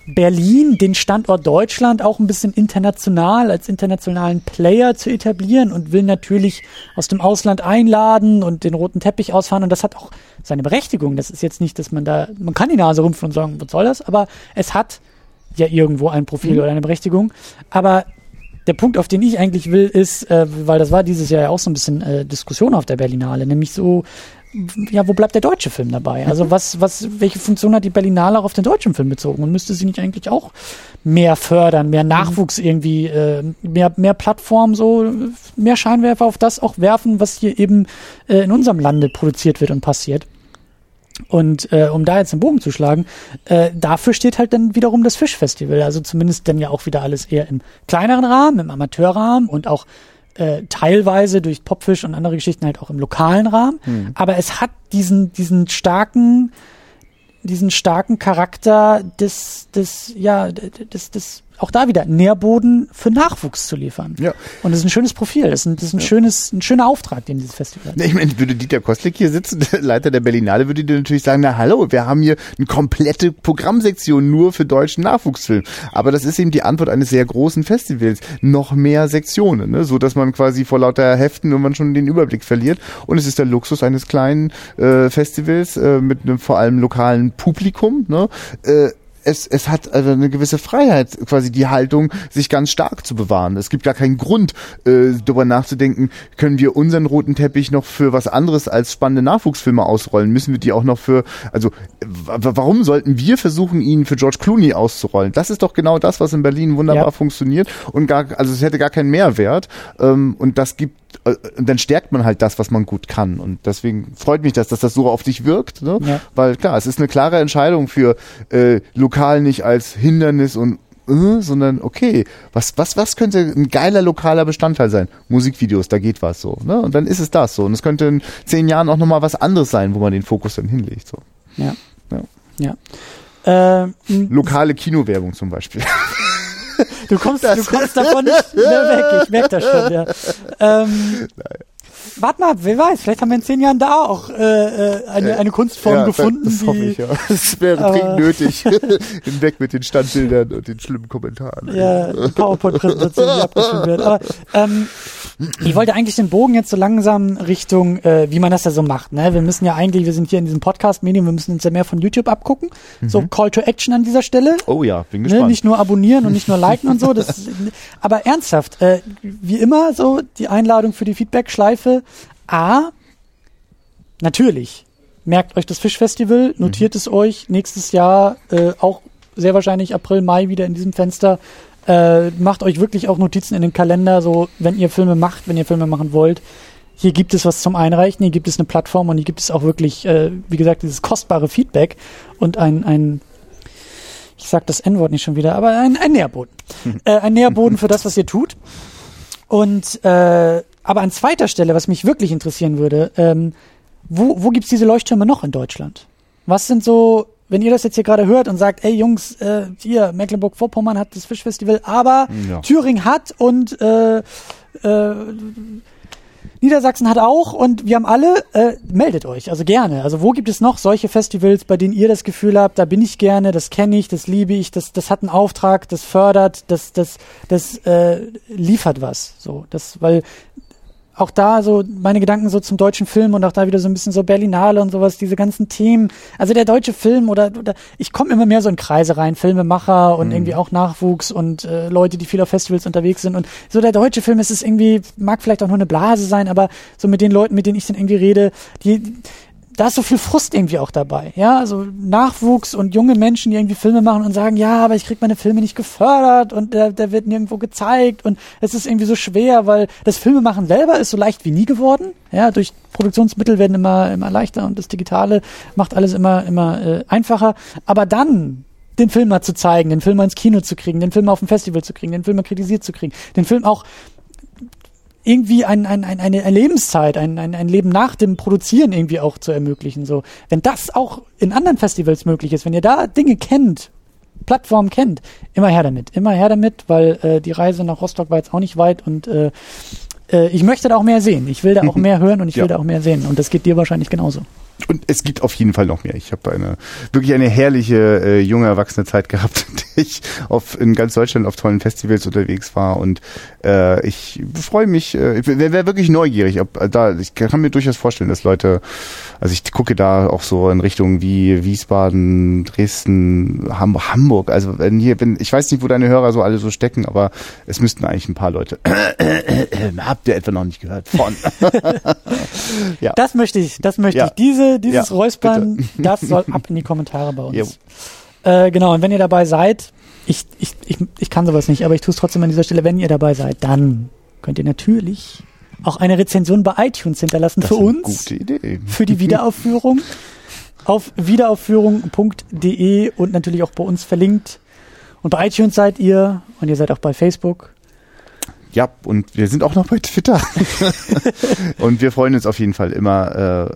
Berlin, den Standort Deutschland, auch ein bisschen international als internationalen Player zu etablieren und will natürlich aus dem Ausland einladen und den roten Teppich ausfahren. Und das hat auch seine Berechtigung. Das ist jetzt nicht, dass man da, man kann die Nase rümpfen und sagen, was soll das? Aber es hat ja irgendwo ein Profil mhm. oder eine Berechtigung. Aber der Punkt, auf den ich eigentlich will, ist, äh, weil das war dieses Jahr ja auch so ein bisschen äh, Diskussion auf der Berlinale, nämlich so, ja, wo bleibt der deutsche Film dabei? Also mhm. was, was, welche Funktion hat die Berlinale auch auf den deutschen Film bezogen? Und müsste sie nicht eigentlich auch mehr fördern, mehr Nachwuchs irgendwie, äh, mehr, mehr Plattformen, so, mehr Scheinwerfer auf das auch werfen, was hier eben äh, in unserem Lande produziert wird und passiert? Und äh, um da jetzt den Bogen zu schlagen, äh, dafür steht halt dann wiederum das Fischfestival. Also zumindest dann ja auch wieder alles eher im kleineren Rahmen, im Amateurrahmen und auch äh, teilweise durch Popfisch und andere Geschichten halt auch im lokalen Rahmen. Hm. Aber es hat diesen, diesen starken, diesen starken Charakter des, des, ja, des, des auch da wieder Nährboden für Nachwuchs zu liefern. Ja. Und das ist ein schönes Profil. Das ist ein, das ist ein ja. schönes, ein schöner Auftrag, den dieses Festival hat. Ich meine, würde Dieter Kostlik hier sitzen, der Leiter der Berlinale, würde dir natürlich sagen, na hallo, wir haben hier eine komplette Programmsektion nur für deutschen Nachwuchsfilm. Aber das ist eben die Antwort eines sehr großen Festivals. Noch mehr Sektionen, ne? so dass man quasi vor lauter Heften irgendwann schon den Überblick verliert. Und es ist der Luxus eines kleinen äh, Festivals äh, mit einem vor allem lokalen Publikum. Ne? Äh, es, es hat also eine gewisse Freiheit, quasi die Haltung, sich ganz stark zu bewahren. Es gibt gar keinen Grund, äh, darüber nachzudenken, können wir unseren roten Teppich noch für was anderes als spannende Nachwuchsfilme ausrollen? Müssen wir die auch noch für, also warum sollten wir versuchen, ihn für George Clooney auszurollen? Das ist doch genau das, was in Berlin wunderbar ja. funktioniert und gar, also es hätte gar keinen Mehrwert. Ähm, und das gibt und dann stärkt man halt das, was man gut kann. Und deswegen freut mich das, dass das so auf dich wirkt, ne? Ja. Weil klar, es ist eine klare Entscheidung für äh, lokal nicht als Hindernis und äh, sondern okay, was, was, was könnte ein geiler lokaler Bestandteil sein? Musikvideos, da geht was so. Ne? Und dann ist es das so. Und es könnte in zehn Jahren auch nochmal was anderes sein, wo man den Fokus dann hinlegt. So. Ja. Ja. ja. Äh, Lokale Kinowerbung zum Beispiel. Du kommst, du kommst davon nicht mehr weg. Ich merke das schon, ja. Ähm, Warte mal, wer weiß, vielleicht haben wir in zehn Jahren da auch äh, äh eine, eine Kunstform ja, gefunden. Das, das hoffe ich, ja. Es wäre dringend nötig. Hinweg mit den Standbildern und den schlimmen Kommentaren. Ja, PowerPoint-Präsentation, die abgeschrieben wird. Aber ähm, ich wollte eigentlich den Bogen jetzt so langsam Richtung, äh, wie man das ja so macht. Ne? Wir müssen ja eigentlich, wir sind hier in diesem Podcast-Medium, wir müssen uns ja mehr von YouTube abgucken. Mhm. So Call to Action an dieser Stelle. Oh ja, bin ne? gespannt. Ne? Nicht nur abonnieren und nicht nur liken und so. Das, aber ernsthaft, äh, wie immer so die Einladung für die Feedback-Schleife. A, natürlich, merkt euch das Fischfestival, notiert mhm. es euch, nächstes Jahr äh, auch sehr wahrscheinlich April, Mai wieder in diesem Fenster äh, macht euch wirklich auch Notizen in den Kalender, so wenn ihr Filme macht, wenn ihr Filme machen wollt. Hier gibt es was zum Einreichen, hier gibt es eine Plattform und hier gibt es auch wirklich, äh, wie gesagt, dieses kostbare Feedback und ein, ein ich sag das N-Wort nicht schon wieder, aber ein, ein Nährboden. äh, ein Nährboden für das, was ihr tut. Und äh, aber an zweiter Stelle, was mich wirklich interessieren würde, ähm, wo, wo gibt's diese Leuchttürme noch in Deutschland? Was sind so wenn ihr das jetzt hier gerade hört und sagt, ey Jungs, äh, hier, Mecklenburg-Vorpommern hat das Fischfestival, aber ja. Thüringen hat und äh, äh, Niedersachsen hat auch und wir haben alle, äh, meldet euch, also gerne. Also wo gibt es noch solche Festivals, bei denen ihr das Gefühl habt, da bin ich gerne, das kenne ich, das liebe ich, das, das hat einen Auftrag, das fördert, das, das, das äh, liefert was. So, das, weil auch da so meine Gedanken so zum deutschen Film und auch da wieder so ein bisschen so Berlinale und sowas, diese ganzen Themen. Also der deutsche Film oder, oder ich komme immer mehr so in Kreise rein, Filmemacher und mhm. irgendwie auch Nachwuchs und äh, Leute, die viel auf Festivals unterwegs sind. Und so der deutsche Film ist es irgendwie, mag vielleicht auch nur eine Blase sein, aber so mit den Leuten, mit denen ich dann irgendwie rede, die, da ist so viel Frust irgendwie auch dabei. Ja, also Nachwuchs und junge Menschen, die irgendwie Filme machen und sagen, ja, aber ich krieg meine Filme nicht gefördert und der, der wird nirgendwo gezeigt und es ist irgendwie so schwer, weil das Filmemachen selber ist so leicht wie nie geworden. Ja, durch Produktionsmittel werden immer, immer leichter und das Digitale macht alles immer, immer äh, einfacher. Aber dann den Film mal zu zeigen, den Film mal ins Kino zu kriegen, den Film mal auf dem Festival zu kriegen, den Film mal kritisiert zu kriegen, den Film auch irgendwie ein, ein, ein, eine Lebenszeit, ein, ein, ein Leben nach dem Produzieren irgendwie auch zu ermöglichen. So, wenn das auch in anderen Festivals möglich ist, wenn ihr da Dinge kennt, Plattformen kennt, immer her damit. Immer her damit, weil äh, die Reise nach Rostock war jetzt auch nicht weit und äh, äh, ich möchte da auch mehr sehen. Ich will da auch mehr hören und ich will Ja. da auch mehr sehen. Und das geht dir wahrscheinlich genauso. Und es gibt auf jeden Fall noch mehr. Ich habe eine wirklich eine herrliche äh, junge erwachsene Zeit gehabt, in der ich auf, in ganz Deutschland auf tollen Festivals unterwegs war und äh, ich freue mich, äh, ich wäre wär wirklich neugierig. Ob, äh, da, ich kann mir durchaus vorstellen, dass Leute, also ich gucke da auch so in Richtung wie Wiesbaden, Dresden, Ham Hamburg. Also wenn hier bin, ich weiß nicht, wo deine Hörer so alle so stecken, aber es müssten eigentlich ein paar Leute. Habt ihr etwa noch nicht gehört von? ja. Das möchte ich, das möchte Ja. ich. Diese, dieses Ja, Räuspern, das soll ab in die Kommentare bei uns. Äh, genau, und wenn ihr dabei seid, ich, ich, ich, ich kann sowas nicht, aber ich tue es trotzdem an dieser Stelle, wenn ihr dabei seid, dann könnt ihr natürlich auch eine Rezension bei iTunes hinterlassen Das für uns, Gute Idee. für die Wiederaufführung auf wiederaufführung.de und natürlich auch bei uns verlinkt. Und bei iTunes seid ihr und ihr seid auch bei Facebook. Ja, und wir sind auch noch bei Twitter. und wir freuen uns auf jeden Fall immer.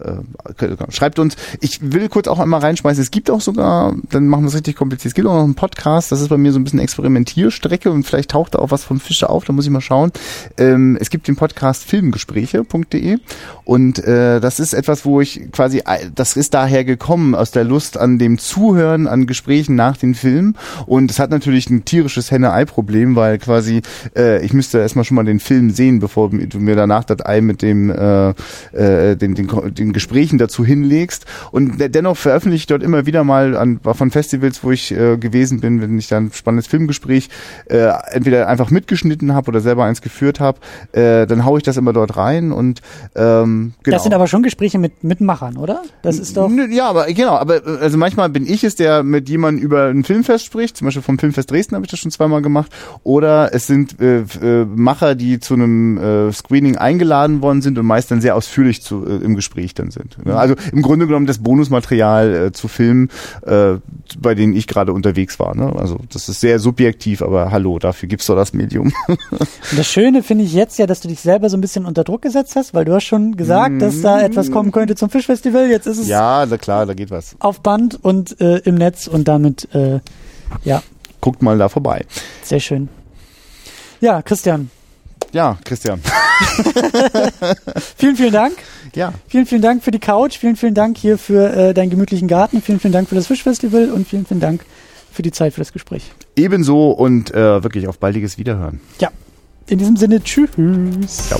Äh, äh, schreibt uns. Ich will kurz auch einmal reinschmeißen. Es gibt auch sogar, dann machen wir es richtig kompliziert. Es gibt auch noch einen Podcast. Das ist bei mir so ein bisschen Experimentierstrecke und vielleicht taucht da auch was vom Fische auf. Da muss ich mal schauen. Ähm, es gibt den Podcast filmgespräche.de und äh, das ist etwas, wo ich quasi, äh, das ist daher gekommen aus der Lust an dem Zuhören, an Gesprächen nach den Filmen. Und es hat natürlich ein tierisches Henne-Ei-Problem, weil quasi äh, ich müsste erstmal schon mal den Film sehen, bevor du mir danach das Ei mit dem äh, äh, den, den, den Gesprächen dazu hinlegst. Und de- dennoch veröffentliche ich dort immer wieder mal an von Festivals, wo ich äh, gewesen bin, wenn ich dann ein spannendes Filmgespräch äh, entweder einfach mitgeschnitten habe oder selber eins geführt habe, äh, dann haue ich das immer dort rein und ähm, genau. Das sind aber schon Gespräche mit, mit Machern, oder? Das ist doch. Ja, aber genau, aber äh, also manchmal bin ich es, der mit jemandem über ein Filmfest spricht, zum Beispiel vom Filmfest Dresden habe ich das schon zweimal gemacht, oder es sind äh, äh, Macher, die zu einem äh, Screening eingeladen worden sind und meist dann sehr ausführlich zu, äh, im Gespräch dann sind. Ne? Also im Grunde genommen das Bonusmaterial äh, zu Filmen, äh, bei denen ich gerade unterwegs war. Ne? Also das ist sehr subjektiv, aber hallo, dafür gibt's doch das Medium. Und das Schöne finde ich jetzt ja, dass du dich selber so ein bisschen unter Druck gesetzt hast, weil du hast schon gesagt, dass da etwas kommen könnte zum Fischfestival. Jetzt ist es ja, na klar, da geht was. auf Band und äh, im Netz und damit, äh, ja, Guckt mal da vorbei. sehr schön. Ja, Christian, Ja, Christian. vielen, vielen Dank. Ja. Vielen, vielen Dank für die Couch. Vielen, vielen Dank hier für äh, deinen gemütlichen Garten. Vielen, vielen Dank für das Fischfestival und vielen, vielen Dank für die Zeit für das Gespräch. Ebenso und äh, wirklich auf baldiges Wiederhören. Ja, in diesem Sinne, tschüss. Ciao.